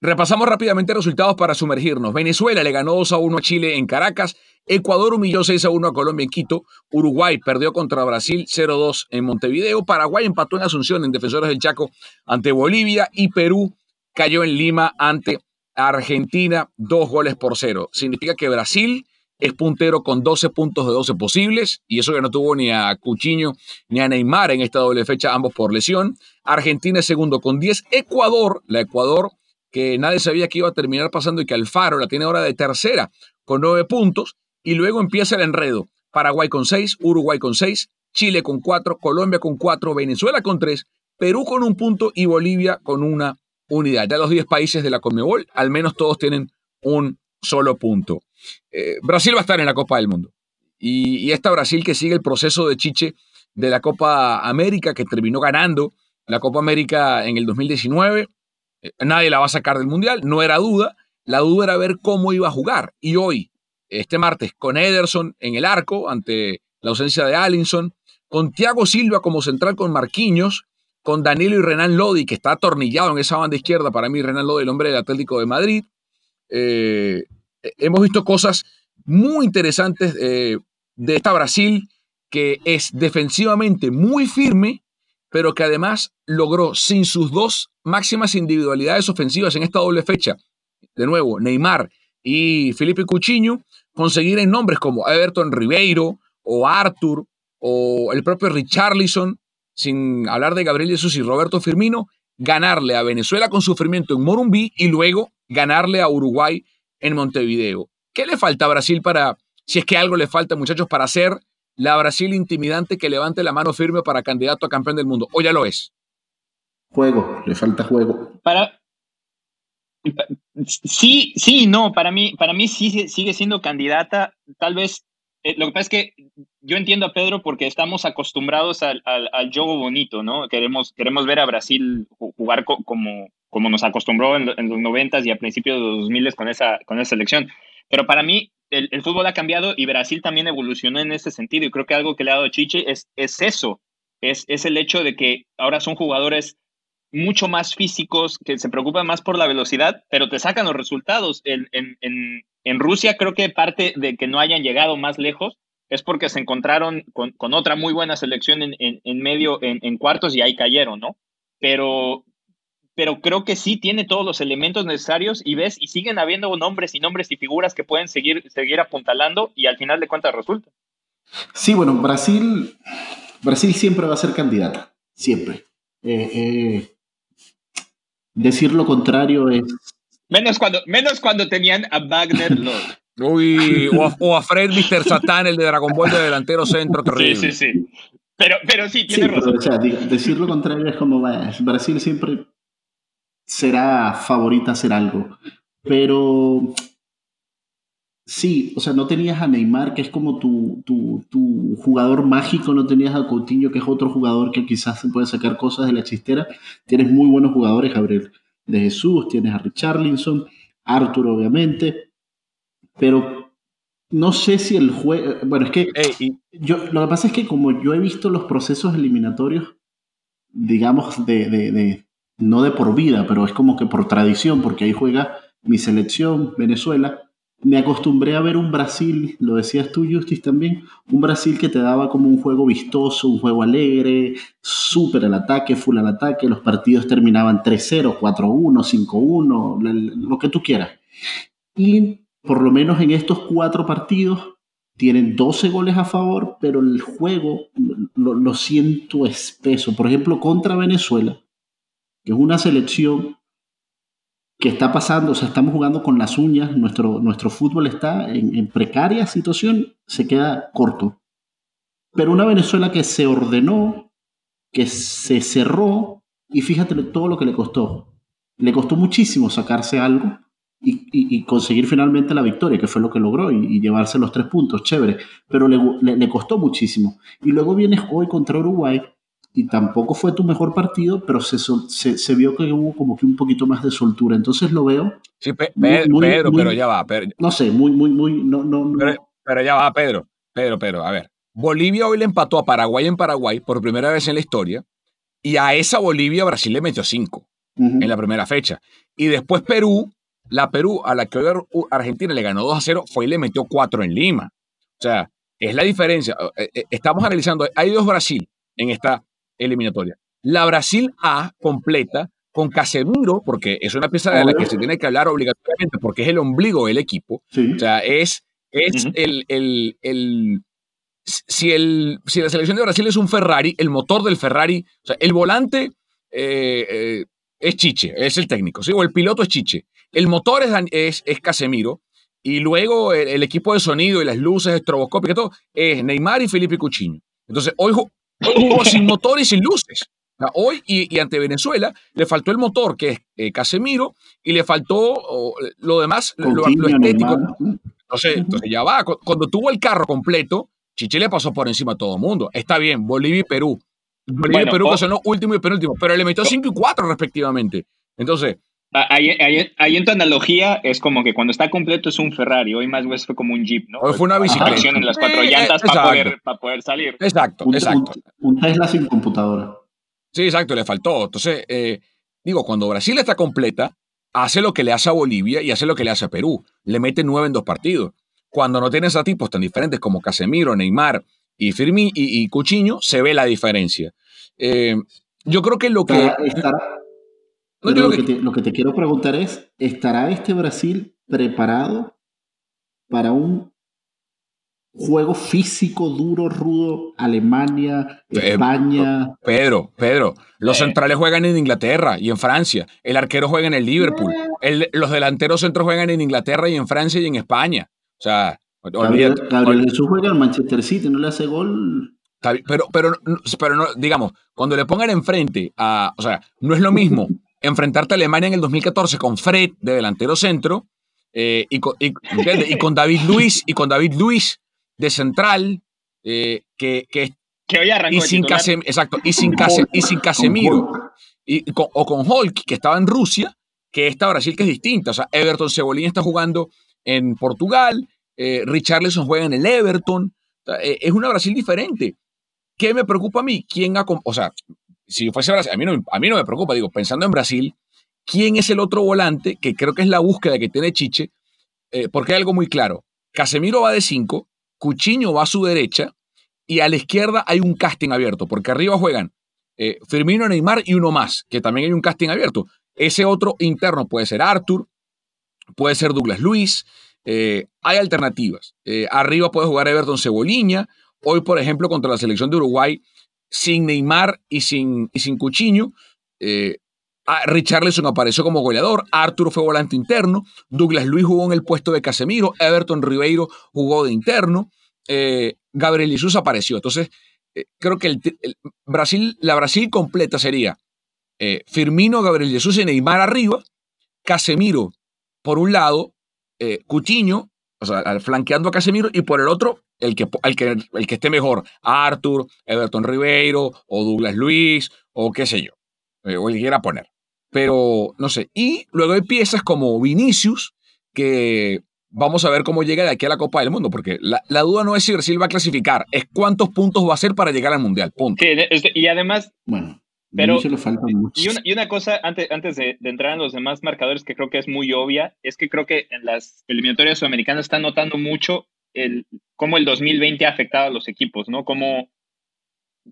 Repasamos rápidamente resultados para sumergirnos. Venezuela le ganó 2 a 1 a Chile en Caracas. Ecuador humilló 6 a 1 a Colombia en Quito. Uruguay perdió contra Brasil 0-2 en Montevideo. Paraguay empató en Asunción en Defensores del Chaco ante Bolivia. Y Perú cayó en Lima ante Argentina, dos goles por cero. Significa que Brasil es puntero con 12 puntos de 12 posibles, y eso que no tuvo ni a Cuchiño ni a Neymar en esta doble fecha, ambos por lesión. Argentina es segundo con 10. Ecuador, la Ecuador que nadie sabía que iba a terminar pasando y que Alfaro la tiene ahora de tercera con nueve puntos. Y luego empieza el enredo. Paraguay con seis, Uruguay con seis, Chile con cuatro, Colombia con cuatro, Venezuela con tres, Perú con un punto y Bolivia con una unidad. Ya los diez países de la Conmebol, al menos todos tienen un solo punto. Eh, Brasil va a estar en la Copa del Mundo. Y, y, esta Brasil que sigue el proceso de Chiche de la Copa América, que terminó ganando la Copa América en el 2019, eh, nadie la va a sacar del Mundial, no era duda. La duda era ver cómo iba a jugar. Y hoy, este martes, con Ederson en el arco, ante la ausencia de Allinson, con Thiago Silva como central con Marquinhos, con Danilo y Renan Lodi, que está atornillado en esa banda izquierda, para mí Renan Lodi, el hombre del Atlético de Madrid. Eh, hemos visto cosas muy interesantes eh, de esta Brasil, que es defensivamente muy firme, pero que además logró sin sus dos máximas individualidades ofensivas en esta doble fecha, de nuevo, Neymar y Felipe Coutinho, conseguir en nombres como Everton Ribeiro o Arthur o el propio Richarlison, sin hablar de Gabriel Jesús y Roberto Firmino, ganarle a Venezuela con sufrimiento en Morumbí y luego ganarle a Uruguay en Montevideo. ¿Qué le falta a Brasil para, si es que algo le falta, muchachos, para ser la Brasil intimidante que levante la mano firme para candidato a campeón del mundo? ¿O ya lo es? Juego, le falta juego. Para, sí, sí, no, para mí, para mí sí sigue siendo candidata. Tal vez, eh, lo que pasa es que yo entiendo a Pedro porque estamos acostumbrados al, al, juego bonito, ¿no? Queremos, queremos ver a Brasil jugar como, como nos acostumbró en, los noventas y a principios de los 2000 con esa, con esa selección. Pero para mí, el, el, fútbol ha cambiado y Brasil también evolucionó en ese sentido. Y creo que algo que le ha dado Chiche es, es eso, es, es el hecho de que ahora son jugadores mucho más físicos, que se preocupan más por la velocidad, pero te sacan los resultados. En, en, en, Rusia creo que parte de que no hayan llegado más lejos es porque se encontraron con, con otra muy buena selección en, medio, en, cuartos y ahí cayeron, ¿no? Pero, pero creo que sí tiene todos los elementos necesarios y ves, y siguen habiendo nombres y nombres y figuras que pueden seguir, seguir apuntalando y al final de cuentas resulta. Sí, bueno, Brasil, Brasil siempre va a ser candidata, siempre. Eh, eh, Decir lo contrario es. Menos cuando, menos cuando tenían a Wagner Lord. Uy, o a, Fred Mr. Satan, el de Dragon Ball de delantero centro, Sí, sí, sí. Pero, pero sí, tiene razón. decir lo contrario es como Brasil siempre será favorita a hacer algo. Pero Sí, o sea, no tenías a Neymar, que es como tu, tu, tu, jugador mágico, no tenías a Coutinho, que es otro jugador que quizás se puede sacar cosas de la chistera. Tienes muy buenos jugadores, Gabriel de Jesús, tienes a Richarlison, Arthur, obviamente, pero no sé si el juego. Bueno, es que. yo, lo que pasa es que, como yo he visto los procesos eliminatorios, digamos, de, de, de, no de por vida, pero es como que por tradición, porque ahí juega mi selección, Venezuela me acostumbré a ver un Brasil, lo decías tú, Justis, también, un Brasil que te daba como un juego vistoso, un juego alegre, súper al ataque, full al ataque, los partidos terminaban 3-0, 4-1, 5-1, lo que tú quieras. Y por lo menos en estos cuatro partidos tienen 12 goles a favor, pero el juego lo, lo siento espeso. Por ejemplo, contra Venezuela, que es una selección que está pasando, o sea, estamos jugando con las uñas, nuestro, nuestro fútbol está en, precaria situación, se queda corto. Pero una Venezuela que se ordenó, que se cerró, y fíjate todo lo que le costó. Le costó muchísimo sacarse algo y, conseguir finalmente la victoria, que fue lo que logró, y, llevarse los tres puntos, chévere. Pero le, le costó muchísimo. Y luego vienes hoy contra Uruguay, y tampoco fue tu mejor partido, pero se, se, vio que hubo como que un poquito más de soltura. Entonces lo veo. Sí, Pedro, pero ya va. no sé, muy, muy, muy. No, no, Pero, ya va, Pedro. Pedro, Pedro, a ver. Bolivia hoy le empató a Paraguay en Paraguay por primera vez en la historia. Y a esa Bolivia Brasil le metió cinco en la primera fecha. Y después Perú, la Perú a la que hoy Argentina le ganó 2 a 0, fue y le metió cuatro en Lima. O sea, es la diferencia. Eh, eh, estamos analizando, hay dos Brasil en esta eliminatoria. La Brasil A completa con Casemiro, porque es una pieza de la que se tiene que hablar obligatoriamente, porque es el ombligo del equipo. O sea, es, es el, el, el, si, el, si la selección de Brasil es un Ferrari, el motor del Ferrari, o sea, el volante eh, eh, es Chiche, es el técnico, ¿sí? o el piloto es Chiche. El motor es, es, es Casemiro, y luego el, equipo de sonido y las luces estroboscópicas, todo, es Neymar y Felipe Coutinho. Entonces, hoy, Jugó sin motor y sin luces. Hoy y, ante Venezuela le faltó el motor, que es eh, Casemiro, y le faltó lo demás, lo, estético. Entonces, entonces, ya va. Cuando tuvo el carro completo, Chiche le pasó por encima a todo el mundo. Está bien, Bolivia y Perú. Bolivia y Perú pasó último y penúltimo, pero le metió 5 y 4 respectivamente. Entonces, Ahí, en tu analogía es como que cuando está completo es un Ferrari, hoy más fue como un Jeep, ¿no? Hoy fue una bicicleta. en las cuatro llantas para poder, poder, salir. Exacto, exacto. Un, Tesla sin computadora. Sí, exacto, le faltó. Entonces, eh, digo, cuando Brasil está completa, hace lo que le hace a Bolivia y hace lo que le hace a Perú. Le mete nueve en dos partidos. Cuando no tienes a tipos tan diferentes como Casemiro, Neymar y Firmí y, y Cuchiño, se ve la diferencia. Eh, yo creo que lo que lo, que te, quiero preguntar es, ¿estará este Brasil preparado para un juego físico duro, rudo, Alemania, eh, España? Pedro, Pedro, los eh. centrales juegan en Inglaterra y en Francia, el arquero juega en el Liverpool, los delanteros centros juegan en Inglaterra y en Francia y en España. O sea, Gabriel, Gabriel Jesús juega en Manchester City, no le hace gol. Pero, pero, pero no, digamos, cuando le pongan enfrente a, o sea, no es lo mismo enfrentarte a Alemania en el 2014 con Fred de delantero centro eh, y, con, David Luis y con David Luis de central eh, que, que, hoy arrancó y sin exacto y sin, y sin Casemiro. Y, o con Hulk que estaba en Rusia que esta Brasil que es distinta. O sea Everton Cebollín está jugando en Portugal eh, Richarlison juega en el Everton. Es una Brasil diferente. ¿Qué me preocupa a mí? ¿Quién ha, o sea, si fuese Brasil, a mí, no, a mí no me preocupa, digo, pensando en Brasil, ¿quién es el otro volante? Que creo que es la búsqueda que tiene Chiche, eh, porque hay algo muy claro. Casemiro va de 5, Cuchiño va a su derecha y a la izquierda hay un casting abierto, porque arriba juegan eh, Firmino, Neymar y uno más, que también hay un casting abierto. Ese otro interno puede ser Arthur, puede ser Douglas Luis, eh, hay alternativas. arriba puede jugar Everton Ceboliña. Hoy, por ejemplo, contra la selección de Uruguay, sin Neymar y sin, y sin Cuchiño. Eh, Richarlison apareció como goleador, Arturo fue volante interno, Douglas Luis jugó en el puesto de Casemiro, Everton Ribeiro jugó de interno, eh, Gabriel Jesús apareció. Entonces, eh, creo que el, Brasil, la Brasil completa sería Firmino, Gabriel Jesús y Neymar arriba, Casemiro por un lado, Coutinho o sea, flanqueando a Casemiro y por el otro, el que, el que, el que esté mejor, Arthur, Everton Ribeiro o Douglas Luis o qué sé yo, eh, o el que quiera poner. Pero, no sé, y luego hay piezas como Vinicius, que vamos a ver cómo llega de aquí a la Copa del Mundo, porque la, duda no es si Brasil va a clasificar, es cuántos puntos va a hacer para llegar al Mundial, punto. y además, bueno, pero, y, una, y una cosa, antes, antes de, entrar en los demás marcadores que creo que es muy obvia, es que creo que en las eliminatorias sudamericanas están notando mucho el, cómo el 2020 ha afectado a los equipos, ¿no? Cómo,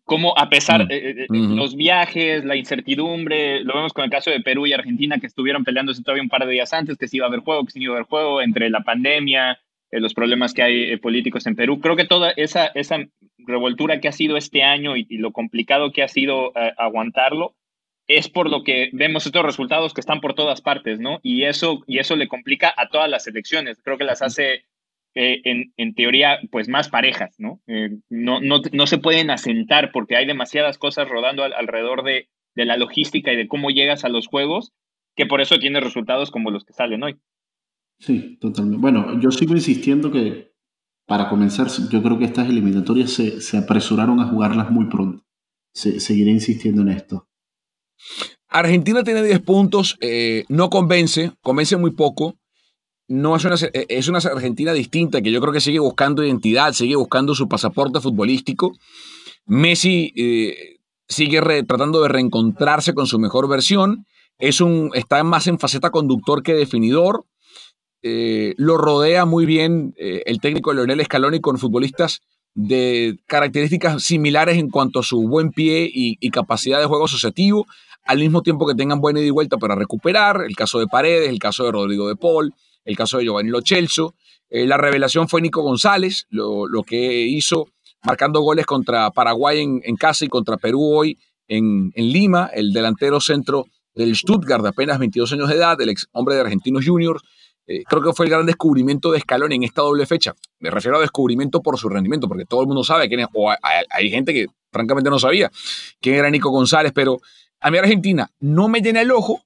cómo a pesar de mm. eh, eh, los viajes, la incertidumbre, lo vemos con el caso de Perú y Argentina que estuvieron peleándose todavía un par de días antes, que si iba a haber juego, que si no iba a haber juego, entre la pandemia, eh, los problemas que hay políticos en Perú. Creo que toda esa, esa revoltura que ha sido este año y, lo complicado que ha sido aguantarlo es por lo que vemos estos resultados que están por todas partes, ¿no? Y eso, y eso le complica a todas las elecciones. Creo que las hace eh, en, teoría, pues más parejas, ¿no? Eh, no, no, no, se pueden asentar porque hay demasiadas cosas rodando alrededor de, de, la logística y de cómo llegas a los juegos, que por eso tiene resultados como los que salen hoy. Sí, totalmente. Bueno, yo sigo insistiendo que para comenzar, yo creo que estas eliminatorias se, se apresuraron a jugarlas muy pronto. seguiré insistiendo en esto. Argentina tiene 10 puntos, eh, no convence, convence muy poco no es una, eh, es una Argentina distinta que yo creo que sigue buscando identidad, sigue buscando su pasaporte futbolístico. Messi eh, sigue tratando de reencontrarse con su mejor versión. Es un, está más en faceta conductor que definidor. Eh, lo rodea muy bien el técnico Leonel Scaloni con futbolistas de características similares en cuanto a su buen pie y, capacidad de juego asociativo, al mismo tiempo que tengan buena ida y vuelta para recuperar. El caso de Paredes, el caso de Rodrigo de Paul, el caso de Giovanni Lo Celso. Eh, la revelación fue Nico González, lo, que hizo marcando goles contra Paraguay en, casa y contra Perú hoy en, Lima, el delantero centro del Stuttgart de apenas 22 años de edad, el ex hombre de Argentinos Juniors. Eh, creo que fue el gran descubrimiento de Escalón en esta doble fecha. Me refiero a descubrimiento por su rendimiento, porque todo el mundo sabe quién es, o hay, gente que francamente no sabía quién era Nico González, pero a mí Argentina no me llena el ojo,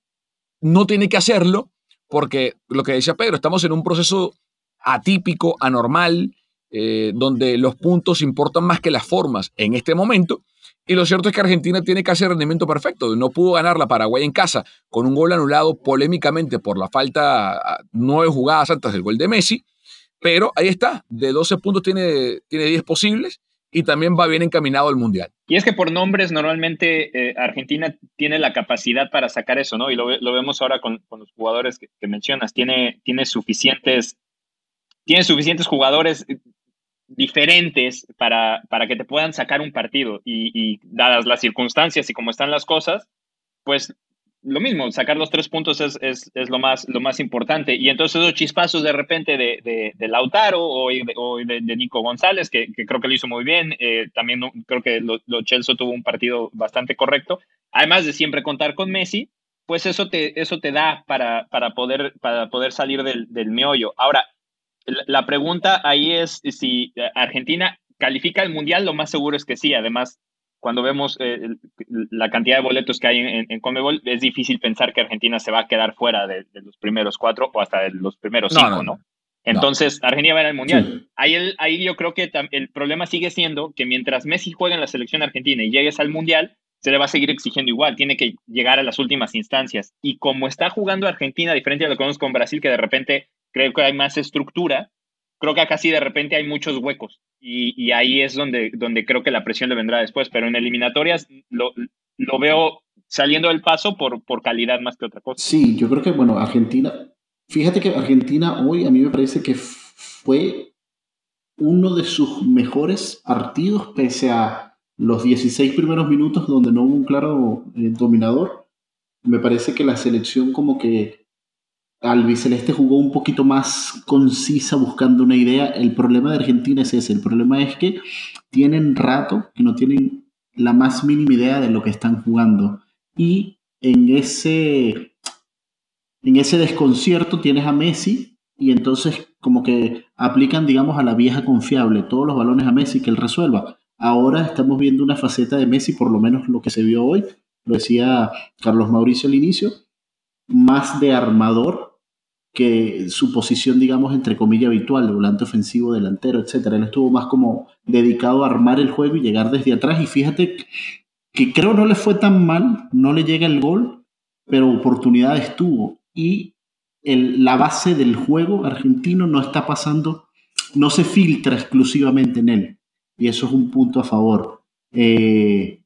no tiene que hacerlo, porque lo que decía Pedro, estamos en un proceso atípico, anormal, eh, donde los puntos importan más que las formas en este momento. Y lo cierto es que Argentina tiene que hacer rendimiento perfecto. No pudo ganar la Paraguay en casa con un gol anulado polémicamente por la falta nueve jugadas antes del gol de Messi. Pero ahí está, de 12 puntos tiene, tiene 10 posibles y también va bien encaminado al Mundial. Y es que por nombres normalmente eh, Argentina tiene la capacidad para sacar eso, ¿no? Y lo, vemos ahora con, los jugadores que, mencionas. Tiene, tiene, suficientes, tiene suficientes jugadores diferentes para, para que te puedan sacar un partido. Y, y dadas las circunstancias y cómo están las cosas, pues lo mismo, sacar los tres puntos es, es, es, lo, más, lo más importante. Y entonces esos chispazos de repente de, de, Lautaro o, de, de, Nico González, que, que, creo que lo hizo muy bien, eh, también creo que lo, Chelsea tuvo un partido bastante correcto, además de siempre contar con Messi, pues eso te, eso te da para, para, poder, para poder salir del, del meollo. Ahora, la pregunta ahí es si Argentina califica el Mundial, lo más seguro es que sí, además cuando vemos eh, la cantidad de boletos que hay en, en, Comebol, es difícil pensar que Argentina se va a quedar fuera de, los primeros cuatro o hasta de los primeros cinco, ¿no? Entonces, Argentina va a ir al Mundial. Ahí, el, ahí yo creo que el problema sigue siendo que mientras Messi juega en la selección argentina y llegues al Mundial, se le va a seguir exigiendo igual, tiene que llegar a las últimas instancias. Y como está jugando Argentina, diferente a lo que vemos con Brasil, que de repente creo que hay más estructura, creo que acá sí de repente hay muchos huecos y, ahí es donde, donde creo que la presión le vendrá después, pero en eliminatorias lo, lo veo saliendo del paso por, por calidad más que otra cosa. Sí, yo creo que, bueno, Argentina, fíjate que Argentina hoy a mí me parece que fue uno de sus mejores partidos pese a los 16 primeros minutos donde no hubo un claro eh, dominador. Me parece que la selección como que Albiceleste jugó un poquito más concisa buscando una idea. El problema de Argentina es ese. El problema es que tienen rato que no tienen la más mínima idea de lo que están jugando. Y en ese, en ese desconcierto tienes a Messi y entonces como que aplican, digamos, a la vieja confiable todos los balones a Messi que él resuelva. Ahora estamos viendo una faceta de Messi, por lo menos lo que se vio hoy, lo decía Carlos Mauricio al inicio, más de armador que su posición, digamos, entre comillas, habitual, de volante ofensivo, delantero, etcétera. Él estuvo más como dedicado a armar el juego y llegar desde atrás. Y fíjate que creo no le fue tan mal, no le llega el gol, pero oportunidades tuvo. Y el, la base del juego argentino no está pasando, no se filtra exclusivamente en él. Y eso es un punto a favor. Eh,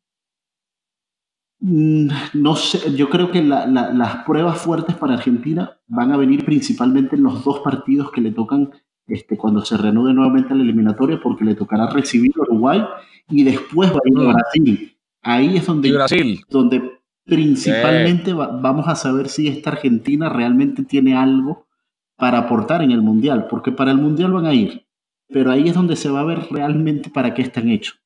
no sé, yo creo que las pruebas fuertes para Argentina van a venir principalmente en los dos partidos que le tocan este, cuando se reanude nuevamente la eliminatoria, porque le tocará recibir Uruguay y después va a ir a mm. Brasil. Ahí es donde, donde principalmente vamos a saber si esta Argentina realmente tiene algo para aportar en el Mundial, porque para el Mundial van a ir, pero ahí es donde se va a ver realmente para qué están hechos.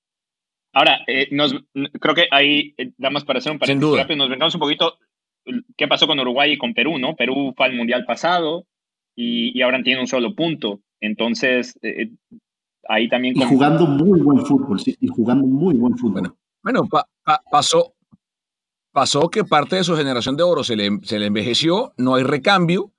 Ahora, eh, nos, creo que ahí, eh, damos para hacer un paréntesis rápido, nos vengamos un poquito qué pasó con Uruguay y con Perú, ¿no? Perú fue al Mundial pasado y, ahora tiene un solo punto. Entonces, eh, ahí también... Y jugando muy buen fútbol, sí, y jugando muy buen fútbol. Bueno, pasó, pasó que parte de su generación de oro se le, se le envejeció, no hay recambio.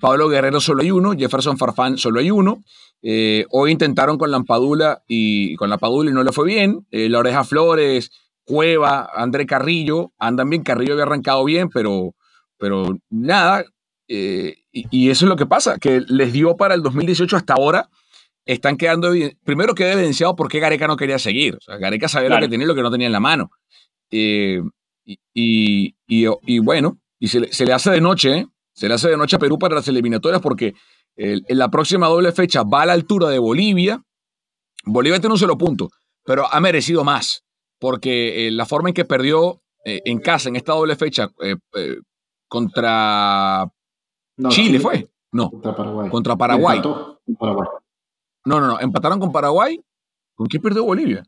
Pablo Guerrero solo hay uno, Jefferson Farfán solo hay uno. Eh, hoy intentaron con Lampadula y con la Padula y no le fue bien. Eh, la Oreja Flores, Cueva, André Carrillo, andan bien. Carrillo había arrancado bien, pero, pero nada. Eh, y, eso es lo que pasa, que les dio para el 2018 hasta ahora. Están quedando, primero queda evidenciado por qué Gareca no quería seguir. O sea, Gareca sabía lo que tenía y lo que no tenía en la mano. y, y, bueno, y se, se, le hace de noche, se le hace de noche a Perú para las eliminatorias porque en la próxima doble fecha va a la altura de Bolivia. Bolivia tiene un solo punto, pero ha merecido más, porque eh, la forma en que perdió eh, en casa en esta doble fecha eh, contra Chile, fue. No, contra Paraguay. Contra Paraguay. No, no, no. Empataron con Paraguay. ¿Con quién perdió Bolivia?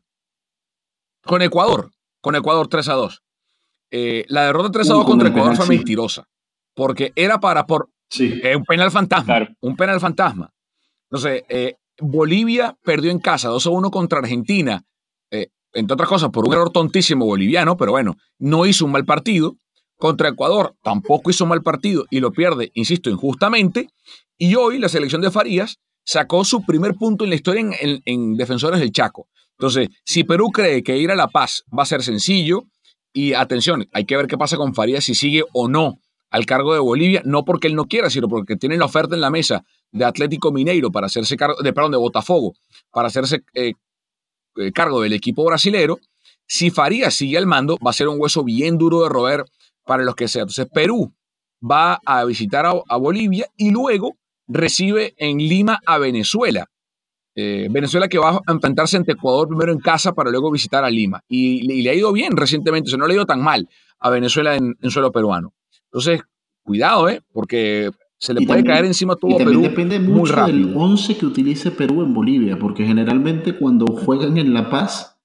Con Ecuador. Con Ecuador 3 a 2. la derrota 3 a 2 contra Ecuador fue mentirosa. Porque era para, por, Sí. un penal fantasma. Un penal fantasma. Entonces, eh, Bolivia perdió en casa 2 a 1 contra Argentina. Eh, entre otras cosas, por un error tontísimo boliviano, pero bueno, no hizo un mal partido. Contra Ecuador tampoco hizo un mal partido y lo pierde, insisto, injustamente. Y hoy la selección de Farías sacó su primer punto en la historia en, en Defensores del Chaco. Entonces, si Perú cree que ir a La Paz va a ser sencillo, y atención, hay que ver qué pasa con Farías si sigue o no al cargo de Bolivia, no porque él no quiera, sino porque tiene la oferta en la mesa de Atlético Mineiro para hacerse cargo, de, perdón, de Botafogo, para hacerse eh, eh, cargo del equipo brasilero. Si Farías sigue al mando, va a ser un hueso bien duro de roer para los que sea. Entonces, Perú va a visitar a, Bolivia y luego recibe en Lima a Venezuela. Eh, Venezuela que va a enfrentarse ante Ecuador primero en casa para luego visitar a Lima. Y, le ha ido bien recientemente, o sea, no le ha ido tan mal a Venezuela en suelo peruano. Entonces, cuidado, ¿eh? Porque se le puede caer encima todo y Perú. Depende mucho del 11 que utilice Perú en Bolivia, porque generalmente cuando juegan en La Paz,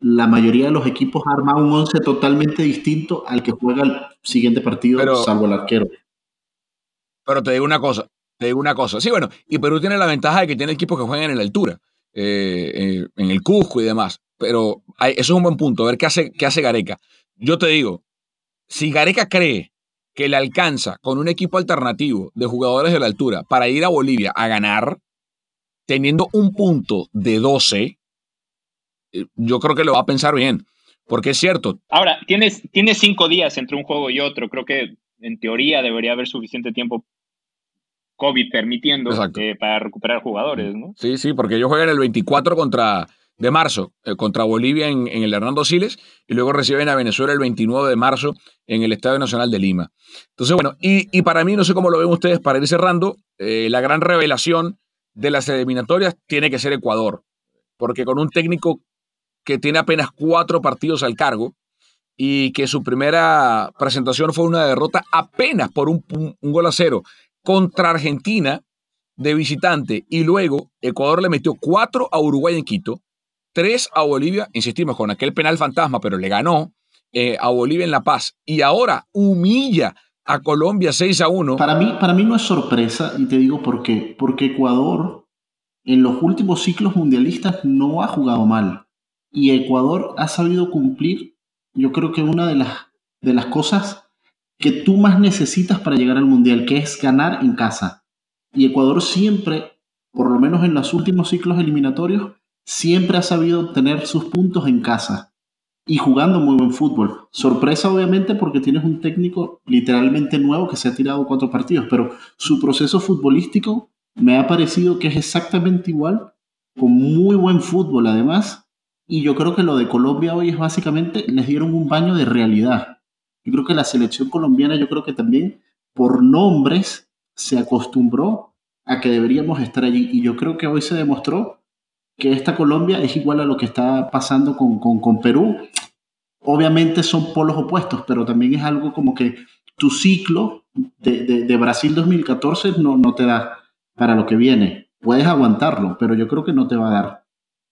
la mayoría de los equipos arman un 11 totalmente distinto al que juega el siguiente partido, salvo el arquero. Pero te digo una cosa, te digo una cosa. Sí, bueno, y Perú tiene la ventaja de que tiene equipos que juegan en la altura, eh, eh, en el Cusco y demás. Pero eso es un buen punto, a ver qué hace, qué hace Gareca. Yo te digo, si Gareca cree que le alcanza con un equipo alternativo de jugadores de la altura para ir a Bolivia a ganar, teniendo un punto de 12, eh, yo creo que lo va a pensar bien. Porque es cierto. Ahora, tienes, tienes cinco días entre un juego y otro. Creo que en teoría debería haber suficiente tiempo COVID permitiendo eh, para recuperar jugadores, ¿no? Sí, sí, porque ellos juegan el 24 contra, de marzo eh, contra Bolivia en, el Hernando Siles y luego reciben a Venezuela el 29 de marzo en el Estadio Nacional de Lima. Entonces, bueno, y, para mí, no sé cómo lo ven ustedes, para ir cerrando, eh, la gran revelación de las eliminatorias tiene que ser Ecuador, porque con un técnico que tiene apenas cuatro partidos al cargo y que su primera presentación fue una derrota apenas por un, un gol a cero contra Argentina de visitante y luego Ecuador le metió cuatro a Uruguay en Quito, 3 a Bolivia, insistimos, con aquel penal fantasma, pero le ganó eh, a Bolivia en La Paz. Y ahora humilla a Colombia 6 a 1. Para mí, para mí no es sorpresa, y te digo por qué. Porque Ecuador en los últimos ciclos mundialistas no ha jugado mal. Y Ecuador ha sabido cumplir, yo creo que una de las, de las cosas que tú más necesitas para llegar al Mundial, que es ganar en casa. Y Ecuador siempre, por lo menos en los últimos ciclos eliminatorios, siempre ha sabido tener sus puntos en casa y jugando muy buen fútbol. Sorpresa obviamente porque tienes un técnico literalmente nuevo que se ha tirado cuatro partidos, pero su proceso futbolístico me ha parecido que es exactamente igual, con muy buen fútbol además, y yo creo que lo de Colombia hoy es básicamente, les dieron un baño de realidad. Yo creo que la selección colombiana, yo creo que también por nombres se acostumbró a que deberíamos estar allí, y yo creo que hoy se demostró que esta Colombia es igual a lo que está pasando con, con, Perú. Obviamente son polos opuestos, pero también es algo como que tu ciclo de, de, Brasil 2014 no, no te da para lo que viene. Puedes aguantarlo, pero yo creo que no te va a dar.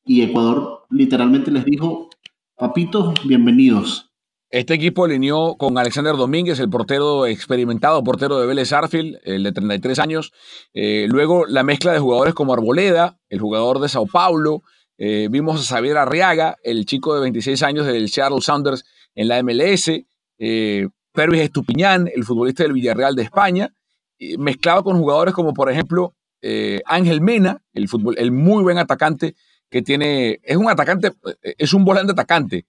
Y Ecuador literalmente les dijo, papitos, bienvenidos. Este equipo alineó con Alexander Domínguez, el portero experimentado, portero de Vélez Arfield, el de 33 años. Eh, luego la mezcla de jugadores como Arboleda, el jugador de Sao Paulo. Eh, vimos a Xavier Arriaga, el chico de 26 años del Seattle Sounders en la MLS. Eh, Pervis Estupiñán, el futbolista del Villarreal de España. mezclado con jugadores como, por ejemplo, Ángel Mena, el, el muy buen atacante que tiene. Es un atacante, es un volante atacante.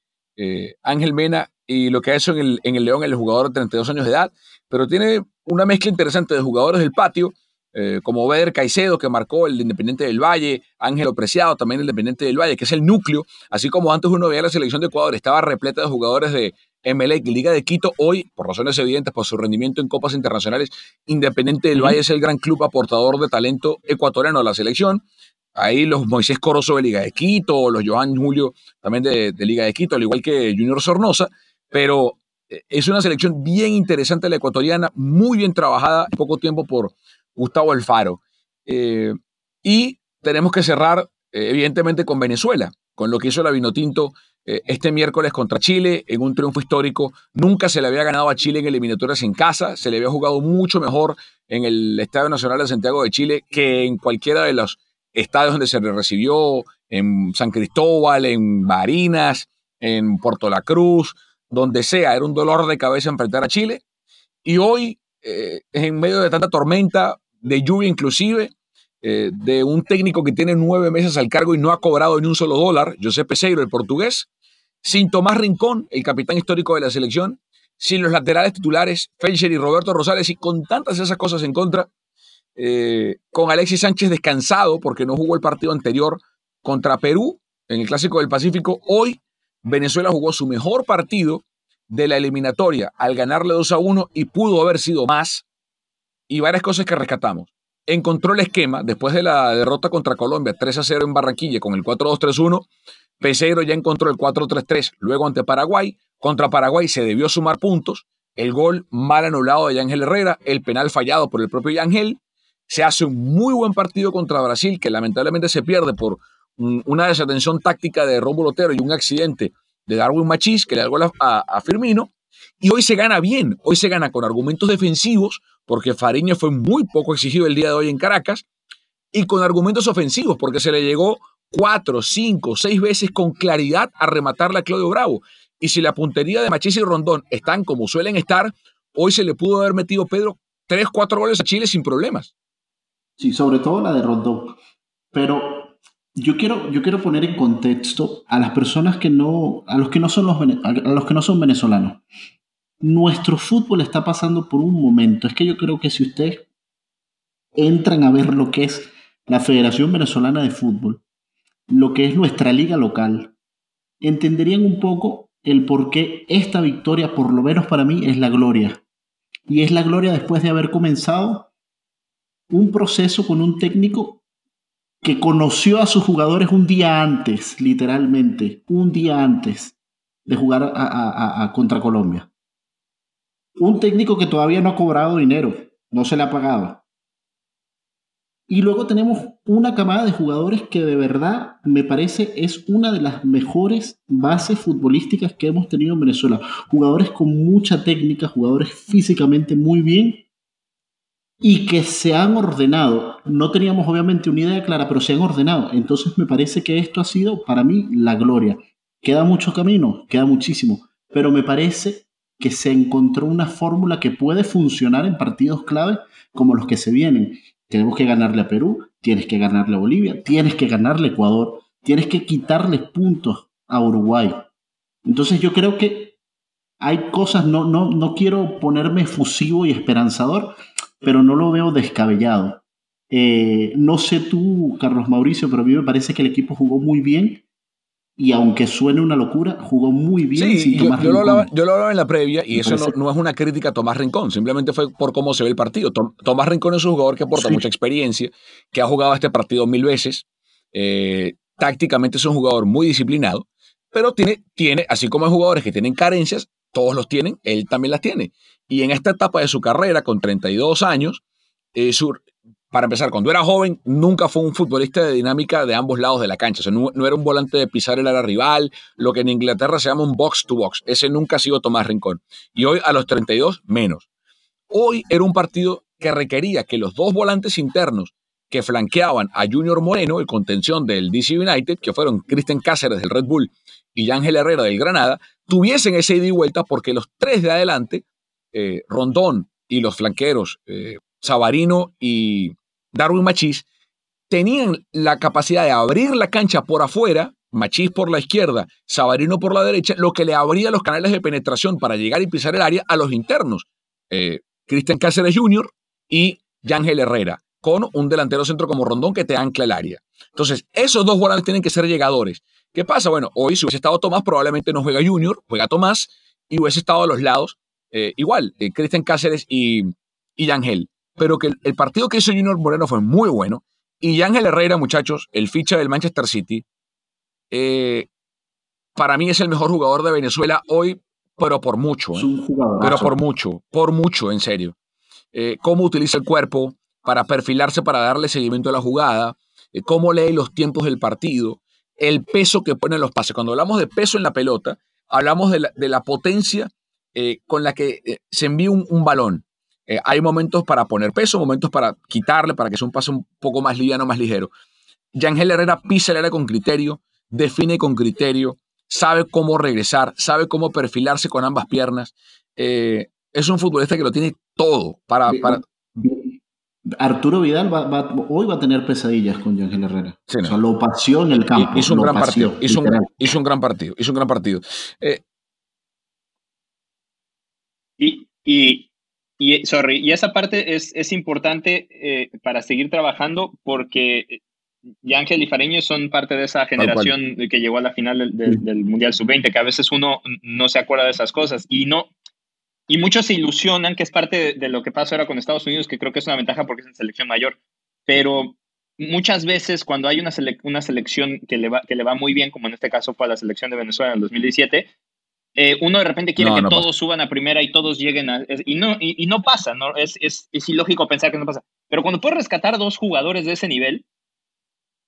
Ángel Mena y lo que ha hecho en el, en el León, el jugador de 32 años de edad, pero tiene una mezcla interesante de jugadores del patio, eh, como Beder Caicedo, que marcó el Independiente del Valle, Ángel Preciado, también el Independiente del Valle, que es el núcleo, así como antes uno veía la selección de Ecuador, estaba repleta de jugadores de MLX, Liga de Quito, hoy, por razones evidentes, por su rendimiento en copas internacionales, Independiente del Valle es el gran club aportador de talento ecuatoriano a la selección. Ahí los Moisés Corozo de Liga de Quito, los Joan Julio también de, Liga de Quito, al igual que Junior Sornosa pero eh, es una selección bien interesante la ecuatoriana, muy bien trabajada en poco tiempo por Gustavo Alfaro. Eh, y tenemos que cerrar, eh, evidentemente, con Venezuela, con lo que hizo la Vinotinto este miércoles contra Chile en un triunfo histórico. Nunca se le había ganado a Chile en eliminatorias en casa, se le había jugado mucho mejor en el Estadio Nacional de Santiago de Chile que en cualquiera de los estadios donde se le recibió, en San Cristóbal, en Barinas, en Puerto La Cruz donde sea, era un dolor de cabeza enfrentar a Chile. Y hoy, eh, en medio de tanta tormenta, de lluvia inclusive, eh, de un técnico que tiene nueve meses al cargo y no ha cobrado ni un solo dólar, José Peseiro, el portugués, sin Tomás Rincón, el capitán histórico de la selección, sin los laterales titulares, Felcher y Roberto Rosales, y con tantas esas cosas en contra, eh, con Alexis Sánchez descansado porque no jugó el partido anterior contra Perú en el Clásico del Pacífico, hoy Venezuela jugó su mejor partido de la eliminatoria al ganarle 2 a 1 y pudo haber sido más. Y varias cosas que rescatamos. Encontró el esquema después de la derrota contra Colombia 3 a 0 en Barranquilla con el 4-2-3-1. Peseiro ya encontró el 4-3-3 luego ante Paraguay. Contra Paraguay se debió sumar puntos. El gol mal anulado de Yángel Herrera, el penal fallado por el propio Yángel. Se hace un muy buen partido contra Brasil que lamentablemente se pierde por una desatención táctica de Rómulo Otero y un accidente de Darwin Machís que le da a, a, Firmino. Y hoy se gana bien, hoy se gana con argumentos defensivos, porque Fariña fue muy poco exigido el día de hoy en Caracas, y con argumentos ofensivos, porque se le llegó cuatro, cinco, seis veces con claridad a rematarle a Claudio Bravo. Y si la puntería de Machís y Rondón están como suelen estar, hoy se le pudo haber metido Pedro tres, cuatro goles a Chile sin problemas. Sí, sobre todo la de Rondón. Pero yo quiero, yo quiero poner en contexto a las personas que no, a los que no son los, a los que no son venezolanos. Nuestro fútbol está pasando por un momento. Es que yo creo que si ustedes entran a ver lo que es la Federación Venezolana de Fútbol, lo que es nuestra liga local, entenderían un poco el por qué esta victoria, por lo menos para mí, es la gloria. Y es la gloria después de haber comenzado un proceso con un técnico que conoció a sus jugadores un día antes, literalmente, un día antes de jugar contra Colombia. Un técnico que todavía no ha cobrado dinero, no se le ha pagado. Y luego tenemos una camada de jugadores que de verdad me parece es una de las mejores bases futbolísticas que hemos tenido en Venezuela. Jugadores con mucha técnica, jugadores físicamente muy bien y que se han ordenado. No teníamos obviamente una idea clara, pero se han ordenado. Entonces me parece que esto ha sido para mí la gloria. Queda mucho camino, queda muchísimo, pero me parece que se encontró una fórmula que puede funcionar en partidos clave como los que se vienen. Tenemos que ganarle a Perú, tienes que ganarle a Bolivia, tienes que ganarle a Ecuador, tienes que quitarle puntos a Uruguay. Entonces yo creo que hay cosas, no, no, no quiero ponerme fusivo y esperanzador, pero no lo veo descabellado. Eh, no sé tú, Carlos Mauricio, pero a mí me parece que el equipo jugó muy bien y aunque suene una locura, jugó muy bien. Sí, yo, lo hablaba, en la previa y eso no, es una crítica a Tomás Rincón, simplemente fue por cómo se ve el partido. Tomás Rincón es un jugador que aporta mucha experiencia, que ha jugado este partido mil veces. Eh, tácticamente es un jugador muy disciplinado, pero tiene, tiene, así como hay jugadores que tienen carencias, todos los tienen, él también las tiene. Y en esta etapa de su carrera, con 32 años, eh, para empezar, cuando era joven, nunca fue un futbolista de dinámica de ambos lados de la cancha. O sea, no, era un volante de pisar el área rival, lo que en Inglaterra se llama un box to box. Ese nunca ha sido Tomás Rincón. Y hoy, a los 32, menos. Hoy era un partido que requería que los dos volantes internos que flanqueaban a Junior Moreno, el contención del DC United, que fueron Cristian Cáceres del Red Bull y Ángel Herrera del Granada, tuviesen ese ida y vuelta porque los tres de adelante, eh, Rondón y los flanqueros, eh, Sabarino y Darwin Machís, tenían la capacidad de abrir la cancha por afuera, Machís por la izquierda, Sabarino por la derecha, lo que le abría los canales de penetración para llegar y pisar el área a los internos, eh, Cristian Cáceres Jr. y Yángel Herrera, con un delantero centro como Rondón que te ancla el área. Entonces, esos dos volantes tienen que ser llegadores. ¿Qué pasa? Bueno, hoy si hubiese estado Tomás, probablemente no juega Junior, juega Tomás, y hubiese estado a los lados, eh, igual, eh, Cristian Cáceres y, y Ángel pero que el, partido que hizo Junior Moreno fue muy bueno. Y Ángel Herrera, muchachos, el ficha del Manchester City, eh, para mí es el mejor jugador de Venezuela hoy, pero por mucho. pero por mucho, por mucho, en serio. Cómo utiliza el cuerpo para perfilarse, para darle seguimiento a la jugada, cómo lee los tiempos del partido, el peso que pone en los pases. Cuando hablamos de peso en la pelota, hablamos de la, potencia con la que se envía un balón. Eh, hay momentos para poner peso, momentos para quitarle, para que sea un pase un poco más liviano, más ligero. Yangel Herrera pisa el área con criterio, define con criterio, sabe cómo regresar, sabe cómo perfilarse con ambas piernas. Eh, es un futbolista que lo tiene todo para... para... Arturo Vidal hoy va a tener pesadillas con Yangel Herrera. O sea, lo pasió en el campo. Hizo un, gran partido, hizo, un, gran partido. Hizo un gran partido. Eh, y, y, y, sorry, y esa parte es, es importante eh, para seguir trabajando porque Ángel y Fareño son parte de esa generación que llegó a la final del, Mundial Sub-20, que a veces uno no se acuerda de esas cosas y no. Y muchos se ilusionan, que es parte de, lo que pasa ahora con Estados Unidos, que creo que es una ventaja porque es en selección mayor. Pero muchas veces cuando hay una, una selección que le, va, que le va muy bien, como en este caso fue la selección de Venezuela en el 2017, eh, uno de repente quiere que todos suban a primera y todos lleguen a... y, no, y, no pasa, ¿no? Es, es, es, ilógico pensar que no pasa. Pero cuando puedes rescatar dos jugadores de ese nivel,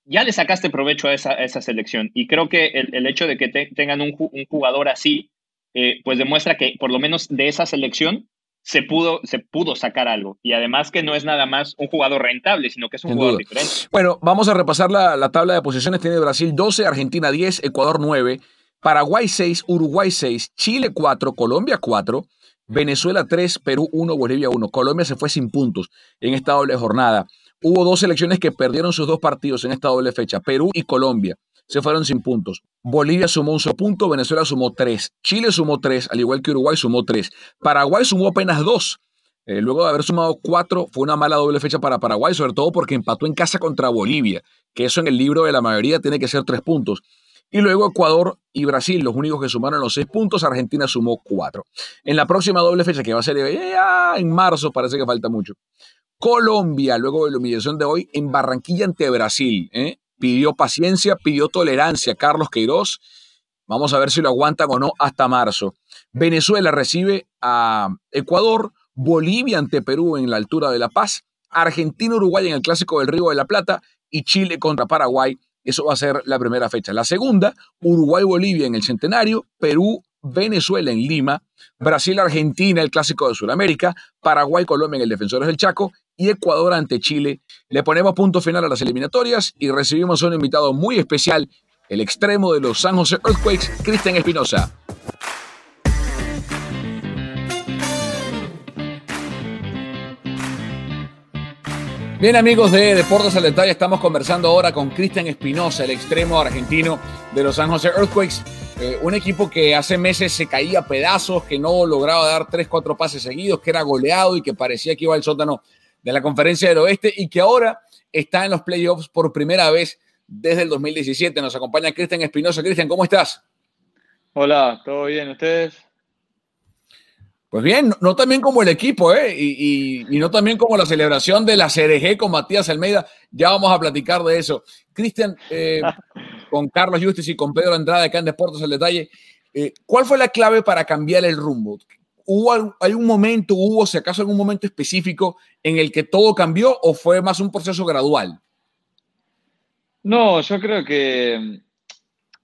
ya le sacaste provecho a esa, esa selección. Y creo que el, el hecho de que tengan un, un, jugador así, eh, pues demuestra que por lo menos de esa selección se pudo, se pudo sacar algo. Y además que no es nada más un jugador rentable, sino que es un jugador diferente. Bueno, vamos a repasar la, la tabla de posiciones. Tiene Brasil 12, Argentina 10, Ecuador 9. Paraguay 6, Uruguay 6, Chile 4, Colombia 4, Venezuela 3, Perú 1, Bolivia 1. Colombia se fue sin puntos en esta doble jornada. Hubo dos selecciones que perdieron sus dos partidos en esta doble fecha, Perú y Colombia. Se fueron sin puntos. Bolivia sumó un solo punto, Venezuela sumó 3, Chile sumó 3, al igual que Uruguay sumó 3. Paraguay sumó apenas 2. Eh, luego de haber sumado 4, fue una mala doble fecha para Paraguay, sobre todo porque empató en casa contra Bolivia, que eso en el libro de la mayoría tiene que ser 3 puntos. Y luego Ecuador y Brasil, los únicos que sumaron los seis puntos, Argentina sumó cuatro. En la próxima doble fecha, que va a ser en marzo, parece que falta mucho. Colombia, luego de la humillación de hoy, en Barranquilla ante Brasil. ¿eh? Pidió paciencia, pidió tolerancia. Carlos Queiroz, vamos a ver si lo aguantan o no hasta marzo. Venezuela recibe a Ecuador, Bolivia ante Perú en la altura de La Paz, Argentina, Uruguay en el Clásico del Río de la Plata y Chile contra Paraguay eso va a ser la primera fecha. La segunda, Uruguay-Bolivia en el Centenario, Perú-Venezuela en Lima, Brasil-Argentina, el Clásico de Sudamérica, Paraguay-Colombia en el Defensores del Chaco y Ecuador ante Chile. Le ponemos punto final a las eliminatorias y recibimos a un invitado muy especial, el extremo de los San José Earthquakes, Cristian Espinosa. Bien amigos de Deportes al Detalle, estamos conversando ahora con Cristian Espinosa, el extremo argentino de los San José Earthquakes, eh, un equipo que hace meses se caía a pedazos, que no lograba dar tres, cuatro pases seguidos, que era goleado y que parecía que iba al sótano de la conferencia del oeste y que ahora está en los playoffs por primera vez desde el 2017. Nos acompaña Cristian Espinosa. Cristian, ¿cómo estás? Hola, ¿todo bien? ¿Ustedes? Pues bien, no también como el equipo, ¿eh? Y, no también como la celebración de la CRG con Matías Almeida. Ya vamos a platicar de eso. Cristian, eh, con Carlos Justis y con Pedro Andrade acá en Deportes el Detalle, eh, ¿cuál fue la clave para cambiar el rumbo? ¿Hubo hay un momento, hubo si acaso algún momento específico en el que todo cambió o fue más un proceso gradual? No, yo creo que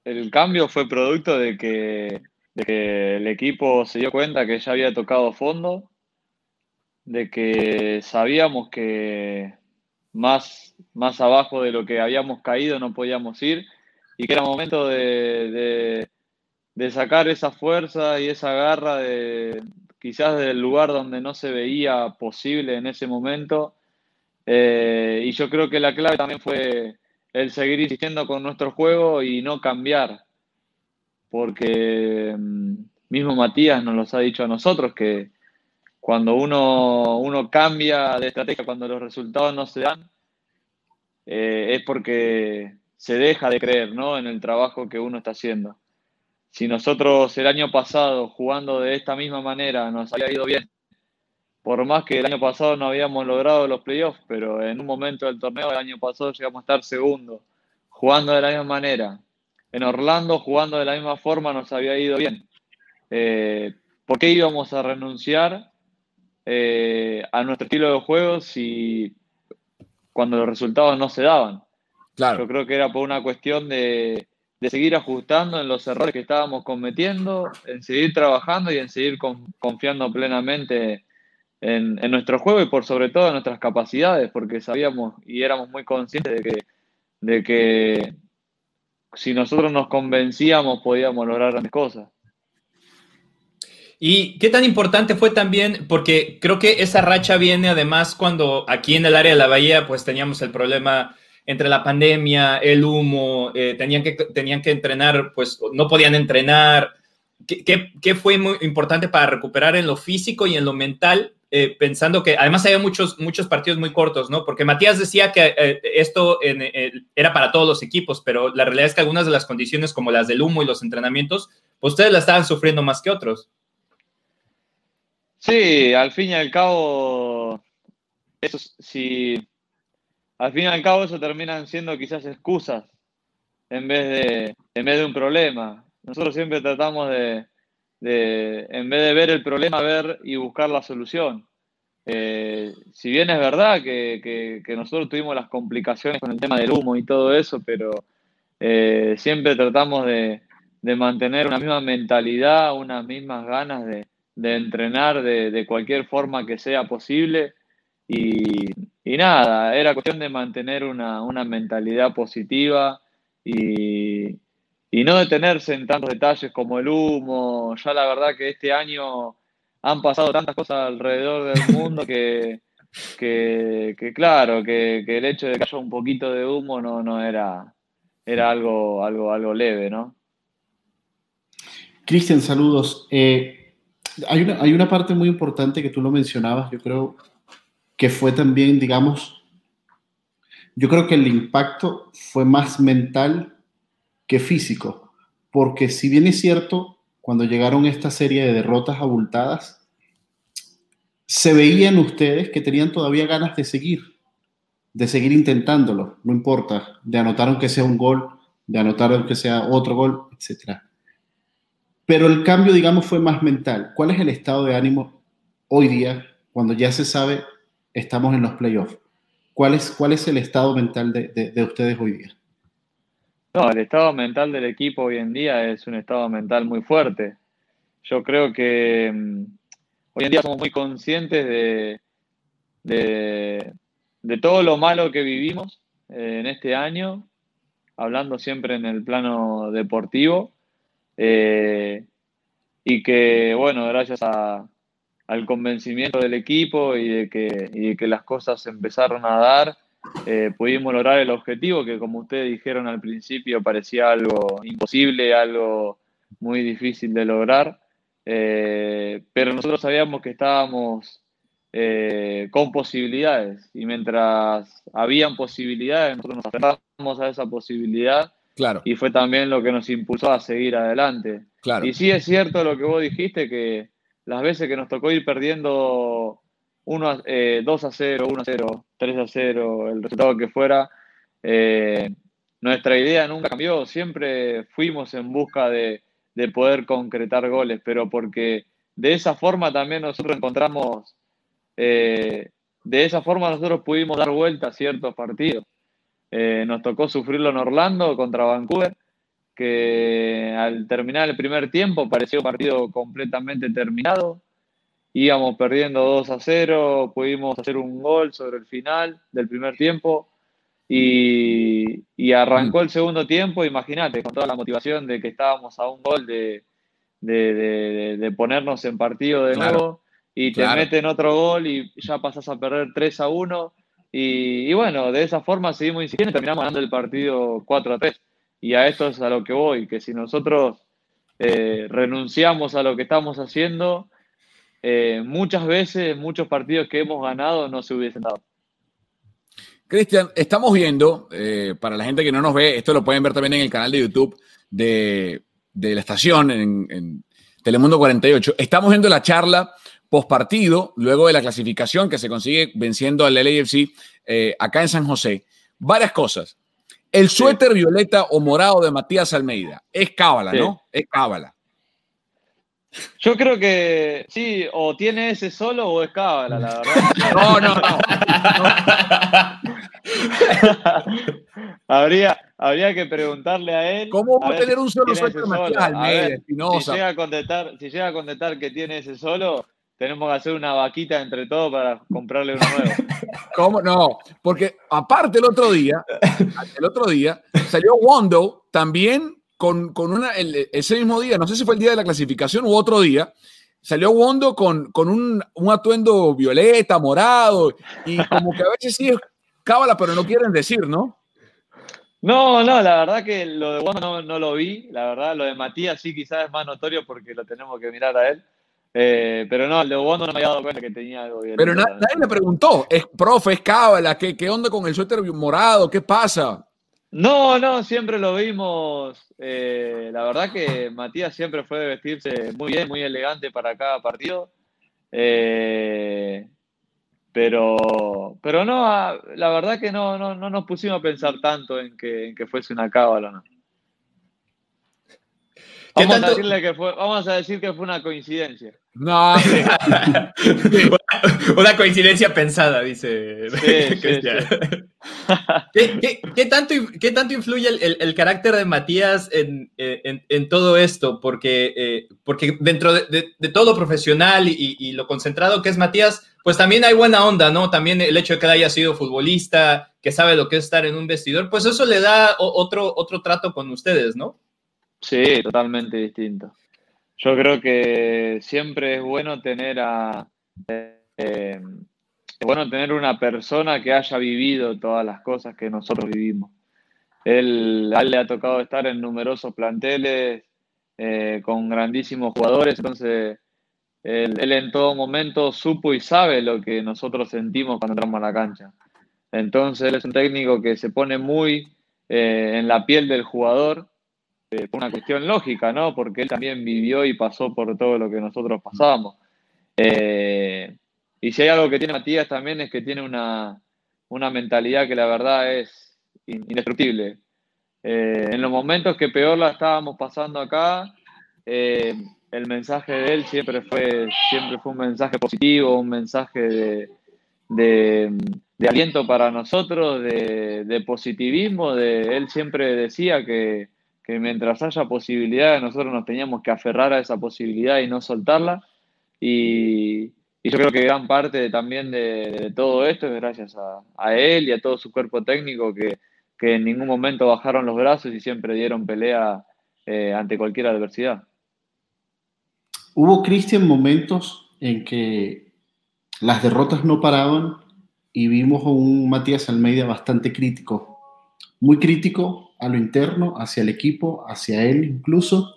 el cambio fue producto de que de que el equipo se dio cuenta que ya había tocado fondo, de que sabíamos que más, más abajo de lo que habíamos caído no podíamos ir y que era momento de, sacar esa fuerza y esa garra de quizás del lugar donde no se veía posible en ese momento. Eh, y yo creo que la clave también fue el seguir insistiendo con nuestro juego y no cambiar porque mm, mismo Matías nos los ha dicho a nosotros que cuando uno, uno cambia de estrategia, cuando los resultados no se dan, eh, es porque se deja de creer ¿no? en el trabajo que uno está haciendo. Si nosotros el año pasado, jugando de esta misma manera, nos había ido bien, por más que el año pasado no habíamos logrado los playoffs, pero en un momento del torneo del año pasado llegamos a estar segundo, jugando de la misma manera, en Orlando jugando de la misma forma nos había ido bien. Eh, ¿Por qué íbamos a renunciar eh, a nuestro estilo de juego si cuando los resultados no se daban? Claro. Yo creo que era por una cuestión de, seguir ajustando en los errores que estábamos cometiendo, en seguir trabajando y en seguir confiando plenamente en, en, nuestro juego y por sobre todo en nuestras capacidades, porque sabíamos y éramos muy conscientes de que, de que si nosotros nos convencíamos podíamos lograr grandes cosas. ¿Y qué tan importante fue también? Porque creo que esa racha viene además cuando aquí en el área de la bahía pues teníamos el problema entre la pandemia, el humo, eh, tenían, que, tenían que entrenar, pues no podían entrenar. ¿Qué, qué fue muy importante para recuperar en lo físico y en lo mental eh, pensando que además había muchos, muchos partidos muy cortos, ¿no? Porque Matías decía que eh, esto era para todos los equipos, pero la realidad es que algunas de las condiciones, como las del humo y los entrenamientos, pues ustedes la estaban sufriendo más que otros. Sí, al fin y al cabo, eso, si, al fin y al cabo eso terminan siendo quizás excusas en vez de, en vez de un problema. Nosotros siempre tratamos de, de, en vez de ver el problema, ver y buscar la solución. Eh, si bien es verdad que, nosotros tuvimos las complicaciones con el tema del humo y todo eso, pero eh, siempre tratamos de, mantener una misma mentalidad, unas mismas ganas de, entrenar de, cualquier forma que sea posible. Y, nada, era cuestión de mantener una, una mentalidad positiva y, y no detenerse en tantos detalles como el humo. Ya la verdad que este año han pasado tantas cosas alrededor del mundo que, que, claro, que, el hecho de que haya un poquito de humo no, no era, era algo, algo, algo leve, ¿no? Cristian, saludos. Eh, hay, una, hay una parte muy importante que tú lo mencionabas, yo creo que fue también, digamos, yo creo que el impacto fue más mental que físico, porque si bien es cierto, cuando llegaron esta serie de derrotas abultadas, se veían ustedes que tenían todavía ganas de seguir, de seguir intentándolo, no importa, de anotar aunque sea un gol, de anotar aunque sea otro gol, etc. Pero el cambio, digamos, fue más mental. ¿Cuál es el estado de ánimo hoy día, cuando ya se sabe, estamos en los playoffs? ¿Cuál es, cuál es el estado mental de ustedes hoy día? No, el estado mental del equipo hoy en día es un estado mental muy fuerte. Yo creo que mm, hoy en día somos muy conscientes de, de, todo lo malo que vivimos eh, en este año, hablando siempre en el plano deportivo, eh, y que, bueno, gracias a, al convencimiento del equipo y de que, y que las cosas empezaron a dar, eh, pudimos lograr el objetivo que como ustedes dijeron al principio parecía algo imposible, algo muy difícil de lograr, eh, pero nosotros sabíamos que estábamos eh, con posibilidades y mientras habían posibilidades nosotros nos aferramos a esa posibilidad claro. y fue también lo que nos impulsó a seguir adelante. Claro. Y sí es cierto lo que vos dijiste, que las veces que nos tocó ir perdiendo 1 eh, 2 a 0, 1 a 0, 3 a 0, el resultado que fuera, eh, nuestra idea nunca cambió, siempre fuimos en busca de, de, poder concretar goles, pero porque de esa forma también nosotros encontramos, eh, de esa forma nosotros pudimos dar vuelta a ciertos partidos. Eh, nos tocó sufrirlo en Orlando contra Vancouver, que al terminar el primer tiempo pareció un partido completamente terminado. Íbamos perdiendo 2 a 0, pudimos hacer un gol sobre el final del primer tiempo y, y arrancó el segundo tiempo, imagínate, con toda la motivación de que estábamos a un gol de, de, de, de ponernos en partido de Claro, nuevo y te claro. meten otro gol y ya pasas a perder 3 a 1 y, y bueno, de esa forma seguimos insistiendo y terminamos ganando el partido 4 a 3. Y a esto es a lo que voy, que si nosotros eh, renunciamos a lo que estamos haciendo, eh, muchas veces, muchos partidos que hemos ganado no se hubiesen dado. Cristian, estamos viendo, eh, para la gente que no nos ve, esto lo pueden ver también en el canal de YouTube de, de la estación, en, en, Telemundo 48. Estamos viendo la charla post partido, luego de la clasificación que se consigue venciendo al LAFC eh, acá en San José. Varias cosas. El suéter sí. violeta o morado de Matías Almeida es cábala, sí. ¿no? Es cábala. Yo creo que sí, o tiene ese solo o es cábala, la verdad. No, no, no. habría, habría que preguntarle a él. ¿Cómo va a tener un solo suéter de Matías Almeida? Si llega, a contestar, si llega a contestar que tiene ese solo, tenemos que hacer una vaquita entre todos para comprarle uno nuevo. ¿Cómo? No, porque aparte el otro día, el otro día salió Wondo también con, con una, el, ese mismo día, no sé si fue el día de la clasificación u otro día, salió Wondo con, con un, un, atuendo violeta, morado, y como que a veces sí es cábala, pero no quieren decir, ¿no? No, no, la verdad que lo de Wondo no, no lo vi, la verdad, lo de Matías sí quizás es más notorio porque lo tenemos que mirar a él. Eh, pero no, el de Wondo no me había dado cuenta que tenía algo bien. Pero nadie, nadie le preguntó, es profe, es cábala, ¿qué, ¿qué onda con el suéter morado? ¿Qué pasa? No, no, siempre lo vimos. Eh, la verdad que Matías siempre fue de vestirse muy bien, muy elegante para cada partido. Eh, pero, pero no, la verdad que no, no, no, nos pusimos a pensar tanto en que, en que fuese una cábala, ¿no? Vamos, tanto? a decirle que fue, vamos a decir que fue una coincidencia. No, sí. una coincidencia pensada, dice sí, Cristian. Sí, ¿Qué, qué, qué, tanto, ¿Qué tanto influye el, el, el carácter de Matías en, en, en todo esto? Porque, eh, porque dentro de, de, de, todo lo profesional y, y, lo concentrado que es Matías, pues también hay buena onda, ¿no? También el hecho de que él haya sido futbolista, que sabe lo que es estar en un vestidor, pues eso le da otro, otro trato con ustedes, ¿no? Sí, totalmente distinto. Yo creo que siempre es bueno tener a eh, es bueno tener una persona que haya vivido todas las cosas que nosotros vivimos. Él, le ha tocado estar en numerosos planteles eh, con grandísimos jugadores, entonces él, él, en todo momento supo y sabe lo que nosotros sentimos cuando entramos a la cancha. Entonces él es un técnico que se pone muy eh, en la piel del jugador eh, por una cuestión lógica, ¿no? Porque él también vivió y pasó por todo lo que nosotros pasamos. Eh, y si hay algo que tiene Matías también es que tiene una, una mentalidad que la verdad es indestructible. Eh, en los momentos que peor la estábamos pasando acá, eh, el mensaje de él siempre fue, siempre fue un mensaje positivo, un mensaje de, de, aliento para nosotros, de, de positivismo. De, él siempre decía que, que mientras haya posibilidades, nosotros nos teníamos que aferrar a esa posibilidad y no soltarla. Y, y yo creo que gran parte también de, todo esto es gracias a, a, él y a todo su cuerpo técnico que, que, en ningún momento bajaron los brazos y siempre dieron pelea eh, ante cualquier adversidad. Hubo, Cristian, momentos en que las derrotas no paraban y vimos a un Matías Almeida bastante crítico, muy crítico a lo interno, hacia el equipo, hacia él incluso.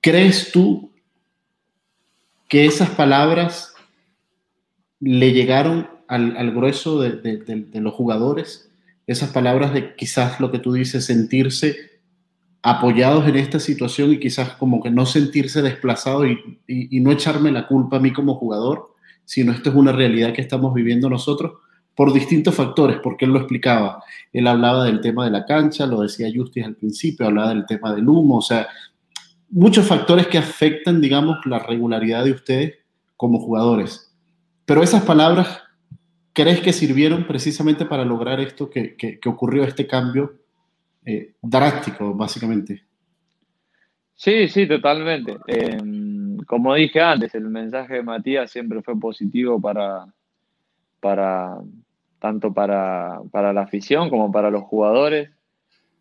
¿Crees tú que esas palabras le llegaron al, grueso de, los jugadores? Esas palabras de quizás lo que tú dices, sentirse apoyados en esta situación y quizás como que no sentirse desplazado y, y, no echarme la culpa a mí como jugador, sino esto es una realidad que estamos viviendo nosotros por distintos factores, porque él lo explicaba. Él hablaba del tema de la cancha, lo decía Justis al principio, hablaba del tema del humo, o sea, muchos factores que afectan, digamos, la regularidad de ustedes como jugadores. Pero esas palabras, ¿crees que sirvieron precisamente para lograr esto que, que, ocurrió, este cambio eh, drástico, básicamente? Sí, sí, totalmente. Em, como dije antes, el mensaje de Matías siempre fue positivo para, para tanto para, para la afición como para los jugadores.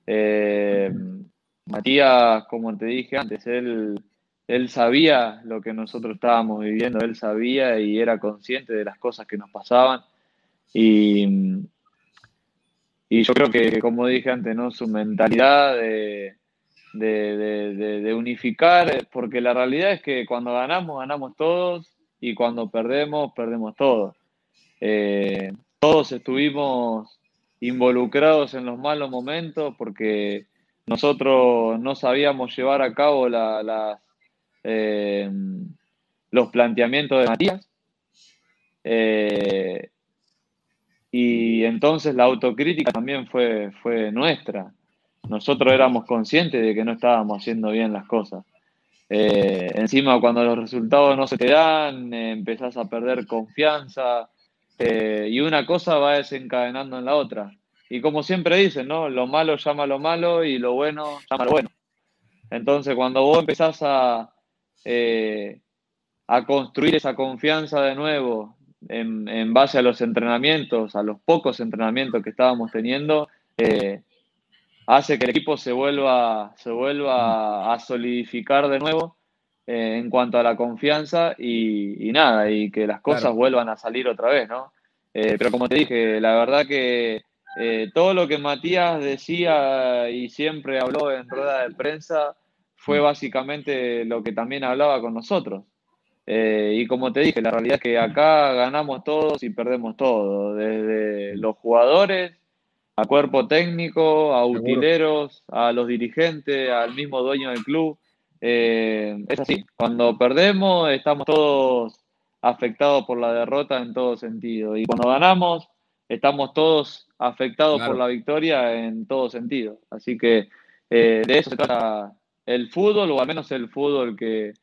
Eh, Matías, como te dije antes, él, él sabía lo que nosotros estábamos viviendo, él sabía y era consciente de las cosas que nos pasaban. Y, y yo creo que, como dije antes, ¿no? su mentalidad de, de, unificar, porque la realidad es que cuando ganamos, ganamos todos y cuando perdemos, perdemos todos. Eh, todos estuvimos involucrados en los malos momentos porque nosotros no sabíamos llevar a cabo eh, los planteamientos de Matías. Eh, y entonces la autocrítica también fue, fue nuestra. Nosotros éramos conscientes de que no estábamos haciendo bien las cosas. Eh, encima, cuando los resultados no se te dan, empezás a perder confianza y una cosa va desencadenando en la otra. Y como siempre dicen, ¿no? Lo malo llama lo malo y lo bueno llama lo bueno. Entonces, cuando vos empezás a, eh, a construir esa confianza de nuevo en, base a los entrenamientos, a los pocos entrenamientos que estábamos teniendo, eh, hace que el equipo se vuelva, se vuelva a solidificar de nuevo eh, en cuanto a la confianza y, nada, y que las cosas vuelvan a salir otra vez, ¿no? pero como te dije, la verdad que eh, todo lo que Matías decía y siempre habló en rueda de prensa fue mm. básicamente lo que también hablaba con nosotros. Eh, y como te dije, la realidad es que acá ganamos todos y perdemos todo, desde los jugadores, a cuerpo técnico, a utileros, a los dirigentes, al mismo dueño del club. Eh, es así, cuando perdemos estamos todos afectados por la derrota en todo sentido. Y cuando ganamos, estamos todos afectado por la victoria en todo sentido. Así que eh, de eso se trata el fútbol, o al menos el fútbol que,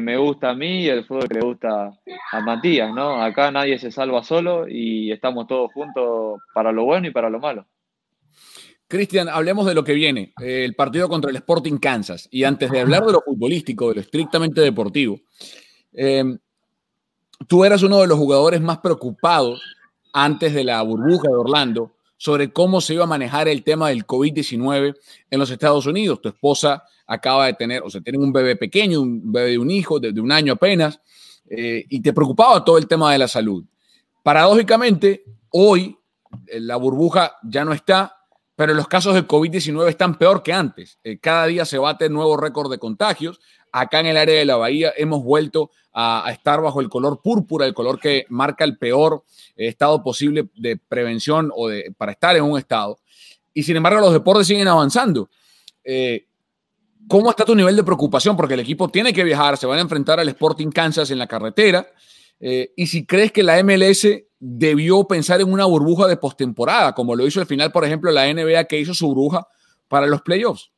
me gusta a mí y el fútbol que le gusta a Matías, ¿no? Acá nadie se salva solo y estamos todos juntos para lo bueno y para lo malo. Cristian, hablemos de lo que viene, el partido contra el Sporting Kansas. Y antes de hablar de lo futbolístico, de lo estrictamente deportivo, eh, tú eras uno de los jugadores más preocupados antes de la burbuja de Orlando sobre cómo se iba a manejar el tema del COVID-19 en los Estados Unidos. Tu esposa acaba de tener, o sea, tienen un bebé pequeño, un bebé de un hijo de, un año apenas, eh, y te preocupaba todo el tema de la salud. Paradójicamente, hoy eh, la burbuja ya no está, pero los casos de COVID-19 están peor que antes. Eh, cada día se bate nuevo récord de contagios. Acá en el área de la bahía hemos vuelto a, estar bajo el color púrpura, el color que marca el peor estado posible de prevención o de, para estar en un estado. Y sin embargo, los deportes siguen avanzando. Eh, ¿Cómo está tu nivel de preocupación? Porque el equipo tiene que viajar, se van a enfrentar al Sporting Kansas en la carretera. Eh, y si crees que la MLS debió pensar en una burbuja de postemporada, como lo hizo al final, por ejemplo, la NBA que hizo su burbuja para los playoffs.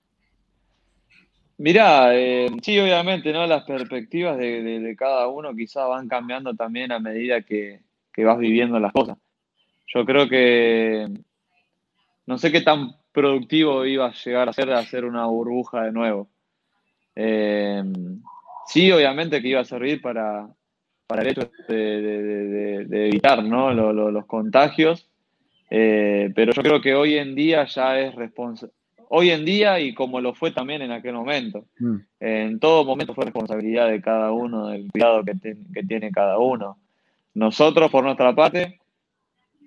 Mirá, eh, sí, obviamente, ¿no? Las perspectivas de, cada uno quizás van cambiando también a medida que, vas viviendo las cosas. Yo creo que no sé qué tan productivo iba a llegar a ser hacer una burbuja de nuevo. Eh, sí, obviamente que iba a servir para, para el hecho de, evitar los contagios, eh, pero yo creo que hoy en día ya es responsabilidad hoy en día y como lo fue también en aquel momento. Mm. En todo momento fue responsabilidad de cada uno, del cuidado que, que tiene cada uno. Nosotros, por nuestra parte,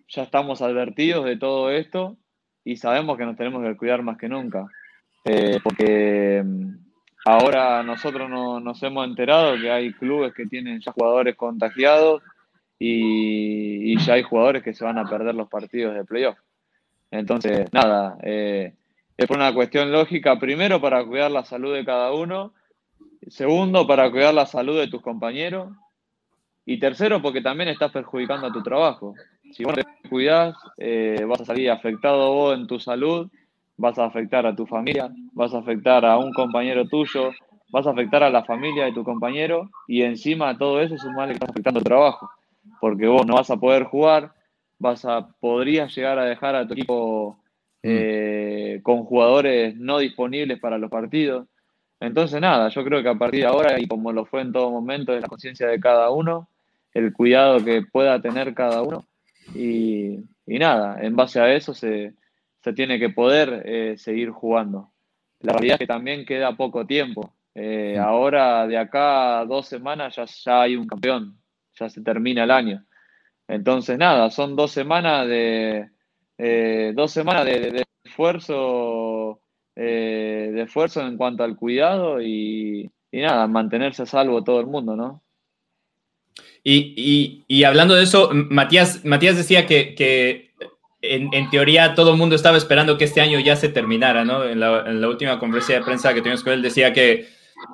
ya estamos advertidos de todo esto y sabemos que nos tenemos que cuidar más que nunca. Eh, porque mm, ahora nosotros no, nos hemos enterado que hay clubes que tienen ya jugadores contagiados y, ya hay jugadores que se van a perder los partidos de playoff. Entonces, nada, eh, es una cuestión lógica, primero para cuidar la salud de cada uno, segundo para cuidar la salud de tus compañeros y tercero porque también estás perjudicando a tu trabajo. Si vos te cuidás, eh, vas a salir afectado vos en tu salud, vas a afectar a tu familia, vas a afectar a un compañero tuyo, vas a afectar a la familia de tu compañero y encima de todo eso es un mal que estás afectando tu trabajo porque vos no vas a poder jugar, vas a, podrías llegar a dejar a tu equipo mm. eh, con jugadores no disponibles para los partidos. Entonces, nada, yo creo que a partir de ahora, y como lo fue en todo momento, es la conciencia de cada uno, el cuidado que pueda tener cada uno. Y, nada, en base a eso se, tiene que poder eh, seguir jugando. La realidad es que también queda poco tiempo. Eh, ahora, de acá a dos semanas, ya, ya hay un campeón ya se termina el año. Entonces, nada, son dos semanas de, eh, dos semanas de, esfuerzo, eh, de esfuerzo en cuanto al cuidado y, nada, mantenerse a salvo todo el mundo, ¿no? Y, hablando de eso, Matías, Matías decía que, en, teoría todo el mundo estaba esperando que este año ya se terminara, ¿no? En la, última conferencia de prensa que tuvimos con él decía que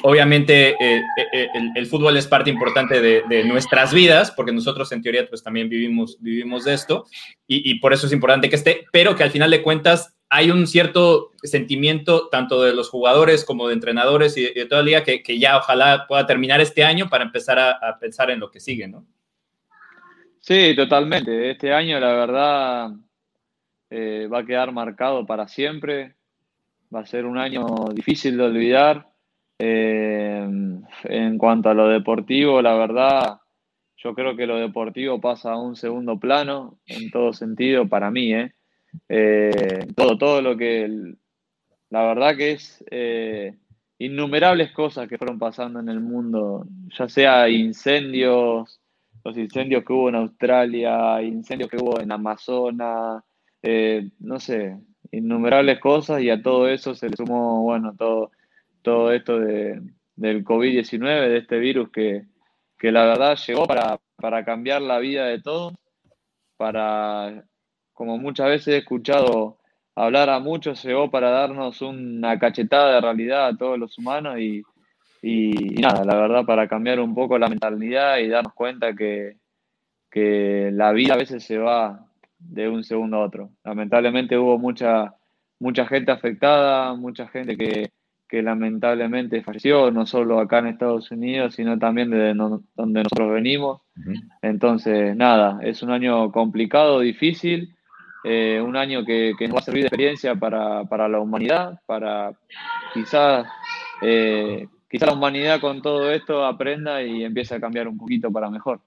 obviamente eh, eh, eh, el, fútbol es parte importante de, nuestras vidas, porque nosotros en teoría pues también vivimos, vivimos de esto, y, por eso es importante que esté, pero que al final de cuentas hay un cierto sentimiento tanto de los jugadores como de entrenadores y de, toda la liga que, ya ojalá pueda terminar este año para empezar a, pensar en lo que sigue, ¿no? Sí, totalmente. Este año la verdad va a quedar marcado para siempre. Va a ser un año difícil de olvidar eh, en cuanto a lo deportivo, la verdad, yo creo que lo deportivo pasa a un segundo plano en todo sentido para mí. ¿eh? Eh, todo, todo lo que, la verdad que es innumerables cosas que fueron pasando en el mundo, ya sea incendios, los incendios que hubo en Australia, incendios que hubo en Amazonas, no sé, innumerables cosas y a todo eso se le sumó, bueno, todo todo esto de, del COVID-19, de este virus que, la verdad llegó para, cambiar la vida de todos, para, como muchas veces he escuchado hablar a muchos, llegó para darnos una cachetada de realidad a todos los humanos y, nada, la verdad para cambiar un poco la mentalidad y darnos cuenta que, que la vida a veces se va de un segundo a otro. Lamentablemente hubo mucha, mucha gente afectada, mucha gente que, que lamentablemente falleció, no solo acá en Estados Unidos, sino también de donde nosotros venimos. Entonces, nada, es un año complicado, difícil, eh, un año que, nos va a servir de experiencia para, la humanidad, para quizás, eh, quizás la humanidad con todo esto aprenda y empiece a cambiar un poquito para mejor.